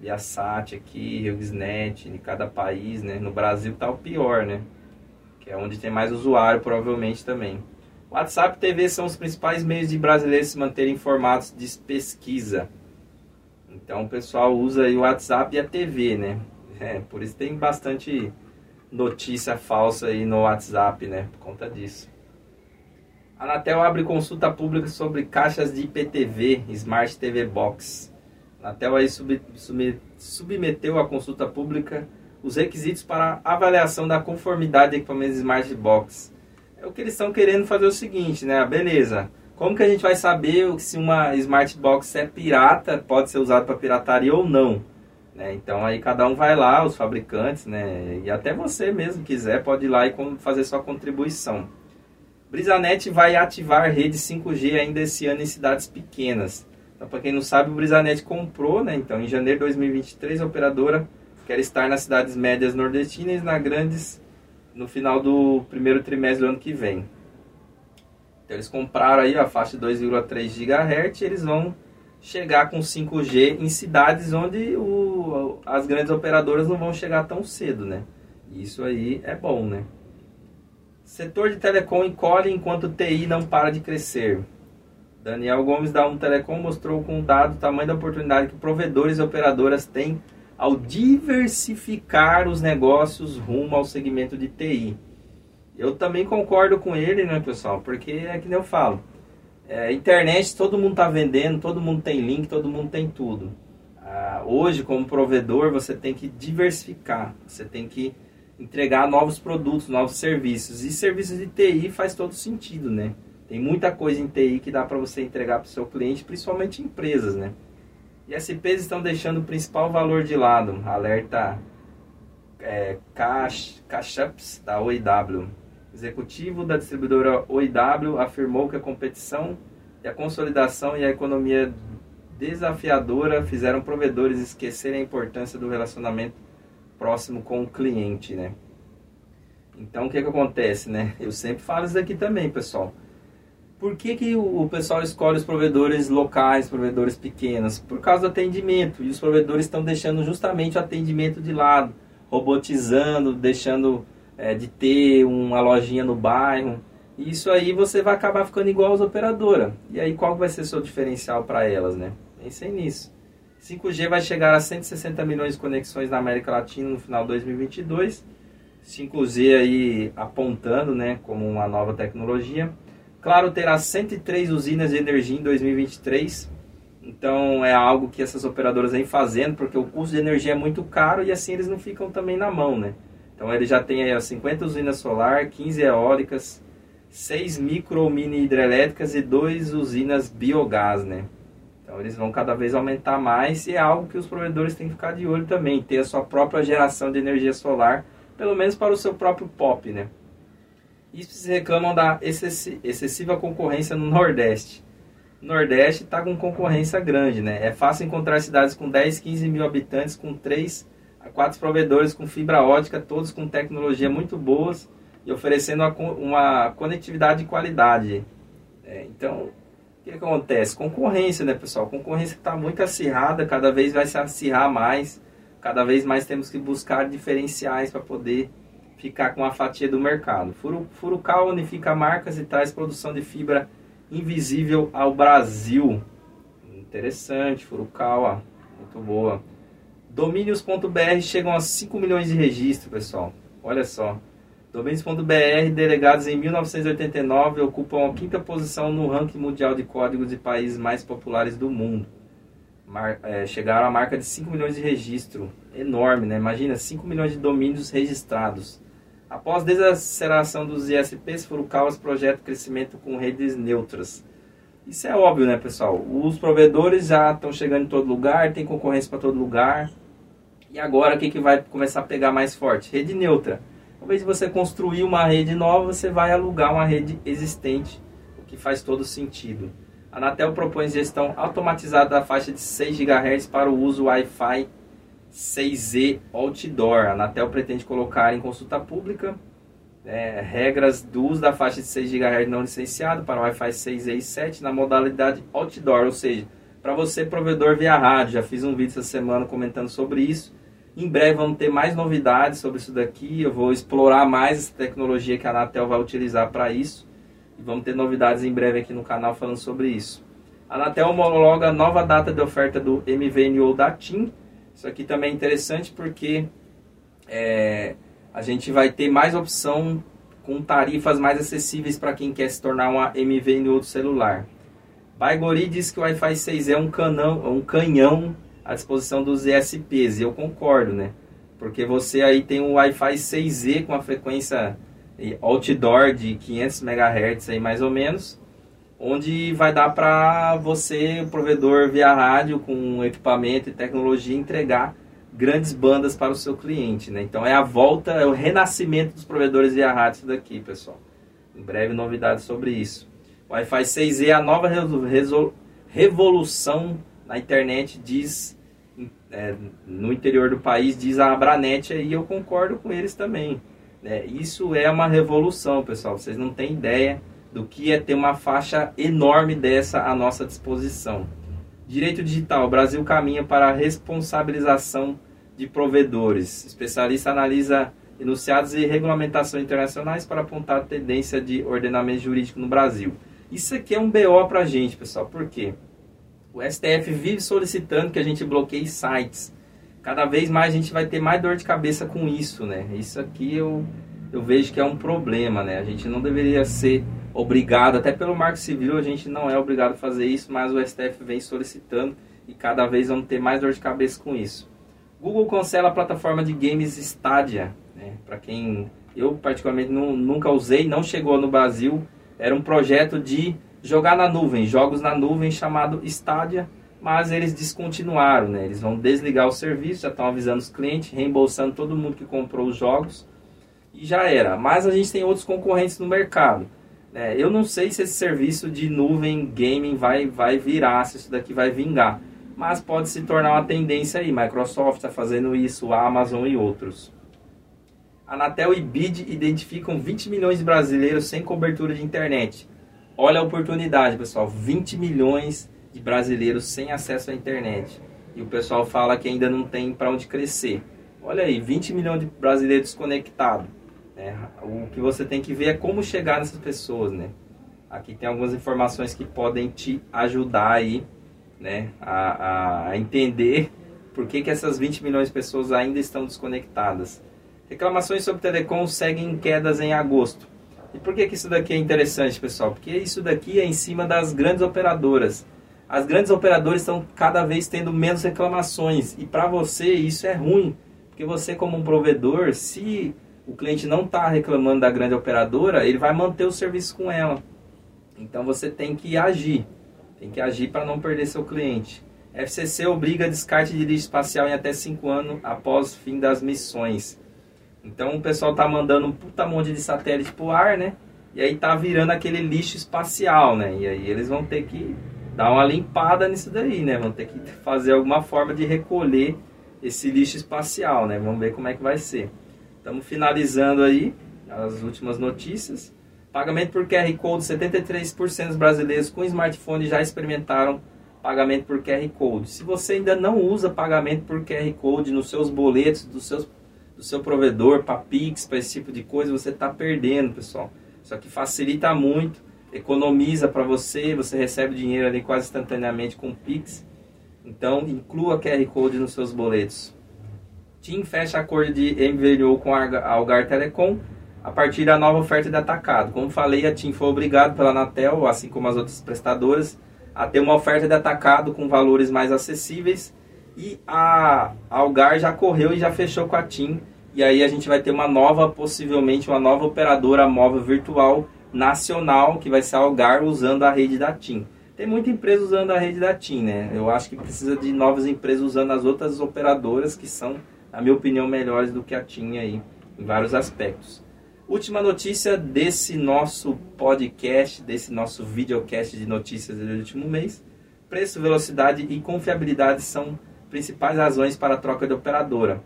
Viasat aqui, HughesNet, em cada país, né? No Brasil tá o pior, né? Que é onde tem mais usuário, provavelmente também. WhatsApp e TV são os principais meios de brasileiros se manterem informados de pesquisa. Então o pessoal usa aí o WhatsApp e a TV, né? [LAUGHS] É, por isso tem bastante notícia falsa aí no WhatsApp, né? Por conta disso. A Anatel abre consulta pública sobre caixas de IPTV, Smart TV Box. Anatel aí sub, sub, submeteu à consulta pública os requisitos para avaliação da conformidade de equipamentos Smart Box. É o que eles estão querendo fazer o seguinte, né? Beleza. Como que a gente vai saber se uma Smart Box é pirata, pode ser usada para pirataria ou não? Né? Então aí cada um vai lá, os fabricantes, né? E até você mesmo quiser pode ir lá e fazer sua contribuição. Brisanet vai ativar rede 5G ainda esse ano em cidades pequenas. Então, para quem não sabe, o Brisanet comprou, né? Então, em janeiro de 2023, a operadora quer estar nas cidades médias nordestinas e nas grandes no final do primeiro trimestre do ano que vem. Então, eles compraram aí a faixa de 2,3 GHz e eles vão chegar com 5G em cidades onde o, as grandes operadoras não vão chegar tão cedo, né? Isso aí é bom, né? Setor de telecom encolhe enquanto TI não para de crescer. Daniel Gomes da Um Telecom mostrou com um dado o tamanho da oportunidade que provedores e operadoras têm ao diversificar os negócios rumo ao segmento de TI. Eu também concordo com ele, né, pessoal? Porque é que nem eu falo. É, internet, todo mundo está vendendo, todo mundo tem link, todo mundo tem tudo. Ah, hoje, como provedor, você tem que diversificar. Você tem que entregar novos produtos, novos serviços. E serviços de TI faz todo sentido, né? Tem muita coisa em TI que dá para você entregar para o seu cliente, principalmente empresas, né? E as estão deixando o principal valor de lado. Alerta é, Cash, Cashups da OIW. Executivo da distribuidora OIW afirmou que a competição e a consolidação e a economia desafiadora fizeram provedores esquecerem a importância do relacionamento próximo com o cliente, né? Então, o que, que acontece, né? Eu sempre falo isso aqui também, pessoal. Por que, que o pessoal escolhe os provedores locais, provedores pequenos? Por causa do atendimento. E os provedores estão deixando justamente o atendimento de lado, robotizando, deixando é, de ter uma lojinha no bairro. E isso aí você vai acabar ficando igual às operadoras. E aí qual vai ser seu diferencial para elas, né? Pensem nisso. 5G vai chegar a 160 milhões de conexões na América Latina no final de 2022. 5G aí apontando, né, como uma nova tecnologia. Claro, terá 103 usinas de energia em 2023. Então é algo que essas operadoras vêm fazendo, porque o custo de energia é muito caro e assim eles não ficam também na mão, né? Então ele já tem aí 50 usinas solar, 15 eólicas, 6 micro ou mini hidrelétricas e 2 usinas biogás, né? Então eles vão cada vez aumentar mais e é algo que os provedores têm que ficar de olho também, ter a sua própria geração de energia solar, pelo menos para o seu próprio POP, né? Isso reclamam da excessiva concorrência no Nordeste. O Nordeste está com concorrência grande, né? É fácil encontrar cidades com 10, 15 mil habitantes, com 3 a 4 provedores com fibra ótica, todos com tecnologia muito boas e oferecendo uma, uma conectividade de qualidade. É, então, que acontece? Concorrência, né, pessoal? Concorrência está muito acirrada, cada vez vai se acirrar mais, cada vez mais temos que buscar diferenciais para poder ficar com a fatia do mercado. Furukawa unifica marcas e traz produção de fibra invisível ao Brasil. Interessante, Furukawa, muito boa. Domínios.br chegam a 5 milhões de registros, pessoal. Olha só. Domínios.br, delegados em 1989, ocupam a quinta posição no ranking mundial de códigos de países mais populares do mundo. Mar, é, chegaram à marca de 5 milhões de registro. Enorme, né? Imagina, 5 milhões de domínios registrados. Após desaceleração dos ISPs, Furukawa projeta crescimento com redes neutras. Isso é óbvio, né, pessoal? Os provedores já estão chegando em todo lugar, tem concorrência para todo lugar. E agora o que, que vai começar a pegar mais forte? Rede neutra ao invés você construir uma rede nova, você vai alugar uma rede existente, o que faz todo sentido. A Anatel propõe gestão automatizada da faixa de 6 GHz para o uso Wi-Fi 6E Outdoor. A Anatel pretende colocar em consulta pública é, regras do uso da faixa de 6 GHz não licenciado para Wi-Fi 6E e 7 na modalidade Outdoor, ou seja, para você provedor via rádio. Já fiz um vídeo essa semana comentando sobre isso. Em breve vamos ter mais novidades sobre isso daqui. Eu vou explorar mais essa tecnologia que a Anatel vai utilizar para isso. E vamos ter novidades em breve aqui no canal falando sobre isso. A Anatel homologa a nova data de oferta do MVNO da TIM. Isso aqui também é interessante porque é, a gente vai ter mais opção com tarifas mais acessíveis para quem quer se tornar uma MVNO do celular. Baigori diz que o Wi-Fi 6 é um, canão, um canhão à disposição dos ESPs. E eu concordo, né? Porque você aí tem um Wi-Fi 6E com a frequência outdoor de 500 MHz aí mais ou menos, onde vai dar para você, o provedor via rádio com equipamento e tecnologia entregar grandes bandas para o seu cliente, né? Então é a volta, é o renascimento dos provedores via rádio daqui, pessoal. Em breve novidades sobre isso. Wi-Fi 6E é a nova revolução na internet, diz é, no interior do país, diz a Abranet, e eu concordo com eles também. É, isso é uma revolução, pessoal. Vocês não têm ideia do que é ter uma faixa enorme dessa à nossa disposição. Direito digital: o Brasil caminha para a responsabilização de provedores. Especialista analisa enunciados e regulamentações internacionais para apontar a tendência de ordenamento jurídico no Brasil. Isso aqui é um BO para a gente, pessoal. Por quê? O STF vive solicitando que a gente bloqueie sites. Cada vez mais a gente vai ter mais dor de cabeça com isso, né? Isso aqui eu, eu vejo que é um problema, né? A gente não deveria ser obrigado, até pelo Marco Civil a gente não é obrigado a fazer isso, mas o STF vem solicitando e cada vez vamos ter mais dor de cabeça com isso. Google cancela a plataforma de games Stadia, né? Para quem eu particularmente não, nunca usei, não chegou no Brasil, era um projeto de jogar na nuvem, jogos na nuvem chamado Stadia, mas eles descontinuaram, né? Eles vão desligar o serviço, já estão avisando os clientes, reembolsando todo mundo que comprou os jogos e já era. Mas a gente tem outros concorrentes no mercado. Né? Eu não sei se esse serviço de nuvem gaming vai, vai virar, se isso daqui vai vingar. mas pode se tornar uma tendência aí. Microsoft está fazendo isso, a Amazon e outros. Anatel e BID identificam 20 milhões de brasileiros sem cobertura de internet. Olha a oportunidade, pessoal. 20 milhões de brasileiros sem acesso à internet. E o pessoal fala que ainda não tem para onde crescer. Olha aí, 20 milhões de brasileiros desconectados. Né? O que você tem que ver é como chegar nessas pessoas, né? Aqui tem algumas informações que podem te ajudar aí, né? A, a entender por que, que essas 20 milhões de pessoas ainda estão desconectadas. Reclamações sobre telecom seguem quedas em agosto. E por que, que isso daqui é interessante, pessoal? Porque isso daqui é em cima das grandes operadoras. As grandes operadoras estão cada vez tendo menos reclamações. E para você isso é ruim. Porque você, como um provedor, se o cliente não está reclamando da grande operadora, ele vai manter o serviço com ela. Então você tem que agir. Tem que agir para não perder seu cliente. FCC obriga descarte de lixo espacial em até 5 anos após o fim das missões. Então o pessoal tá mandando um puta monte de satélite pro ar, né? E aí tá virando aquele lixo espacial, né? E aí eles vão ter que dar uma limpada nisso daí, né? Vão ter que fazer alguma forma de recolher esse lixo espacial, né? Vamos ver como é que vai ser. Estamos finalizando aí as últimas notícias. Pagamento por QR Code, 73% dos brasileiros com smartphone já experimentaram pagamento por QR Code. Se você ainda não usa pagamento por QR Code nos seus boletos, dos seus do seu provedor para Pix, para esse tipo de coisa, você está perdendo, pessoal. Isso aqui facilita muito, economiza para você, você recebe dinheiro ali quase instantaneamente com Pix. Então, inclua QR Code nos seus boletos. TIM fecha acordo de MVNO com a Algar Telecom a partir da nova oferta de atacado. Como falei, a TIM foi obrigada pela Anatel, assim como as outras prestadoras, a ter uma oferta de atacado com valores mais acessíveis e a Algar já correu e já fechou com a TIM. E aí a gente vai ter uma nova, possivelmente uma nova operadora móvel virtual nacional, que vai ser a Algar usando a rede da TIM. Tem muita empresa usando a rede da TIM, né? Eu acho que precisa de novas empresas usando as outras operadoras que são, na minha opinião, melhores do que a TIM aí, em vários aspectos. Última notícia desse nosso podcast, desse nosso videocast de notícias do último mês. Preço, velocidade e confiabilidade são principais razões para a troca de operadora.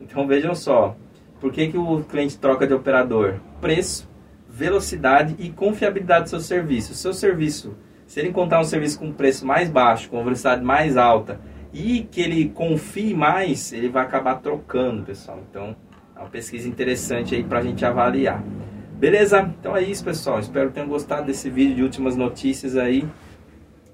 Então vejam só, por que, que o cliente troca de operador? Preço, velocidade e confiabilidade do seu serviço. Seu serviço, se ele encontrar um serviço com preço mais baixo, com velocidade mais alta e que ele confie mais, ele vai acabar trocando, pessoal. Então é uma pesquisa interessante aí para a gente avaliar. Beleza? Então é isso, pessoal. Espero que tenham gostado desse vídeo de últimas notícias aí.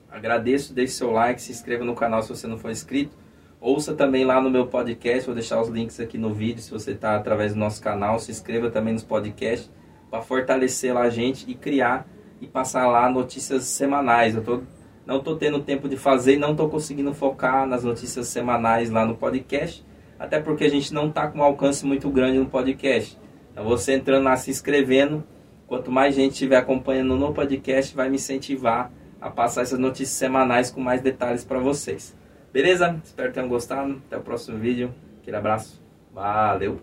Agradeço, deixe seu like, se inscreva no canal se você não for inscrito. Ouça também lá no meu podcast, vou deixar os links aqui no vídeo se você está através do nosso canal. Se inscreva também nos podcasts para fortalecer lá a gente e criar e passar lá notícias semanais. Eu tô, não estou tendo tempo de fazer e não estou conseguindo focar nas notícias semanais lá no podcast, até porque a gente não está com um alcance muito grande no podcast. Então você entrando lá, se inscrevendo, quanto mais gente estiver acompanhando no podcast, vai me incentivar a passar essas notícias semanais com mais detalhes para vocês. Beleza? Espero que tenham gostado. Até o próximo vídeo. Aquele abraço. Valeu!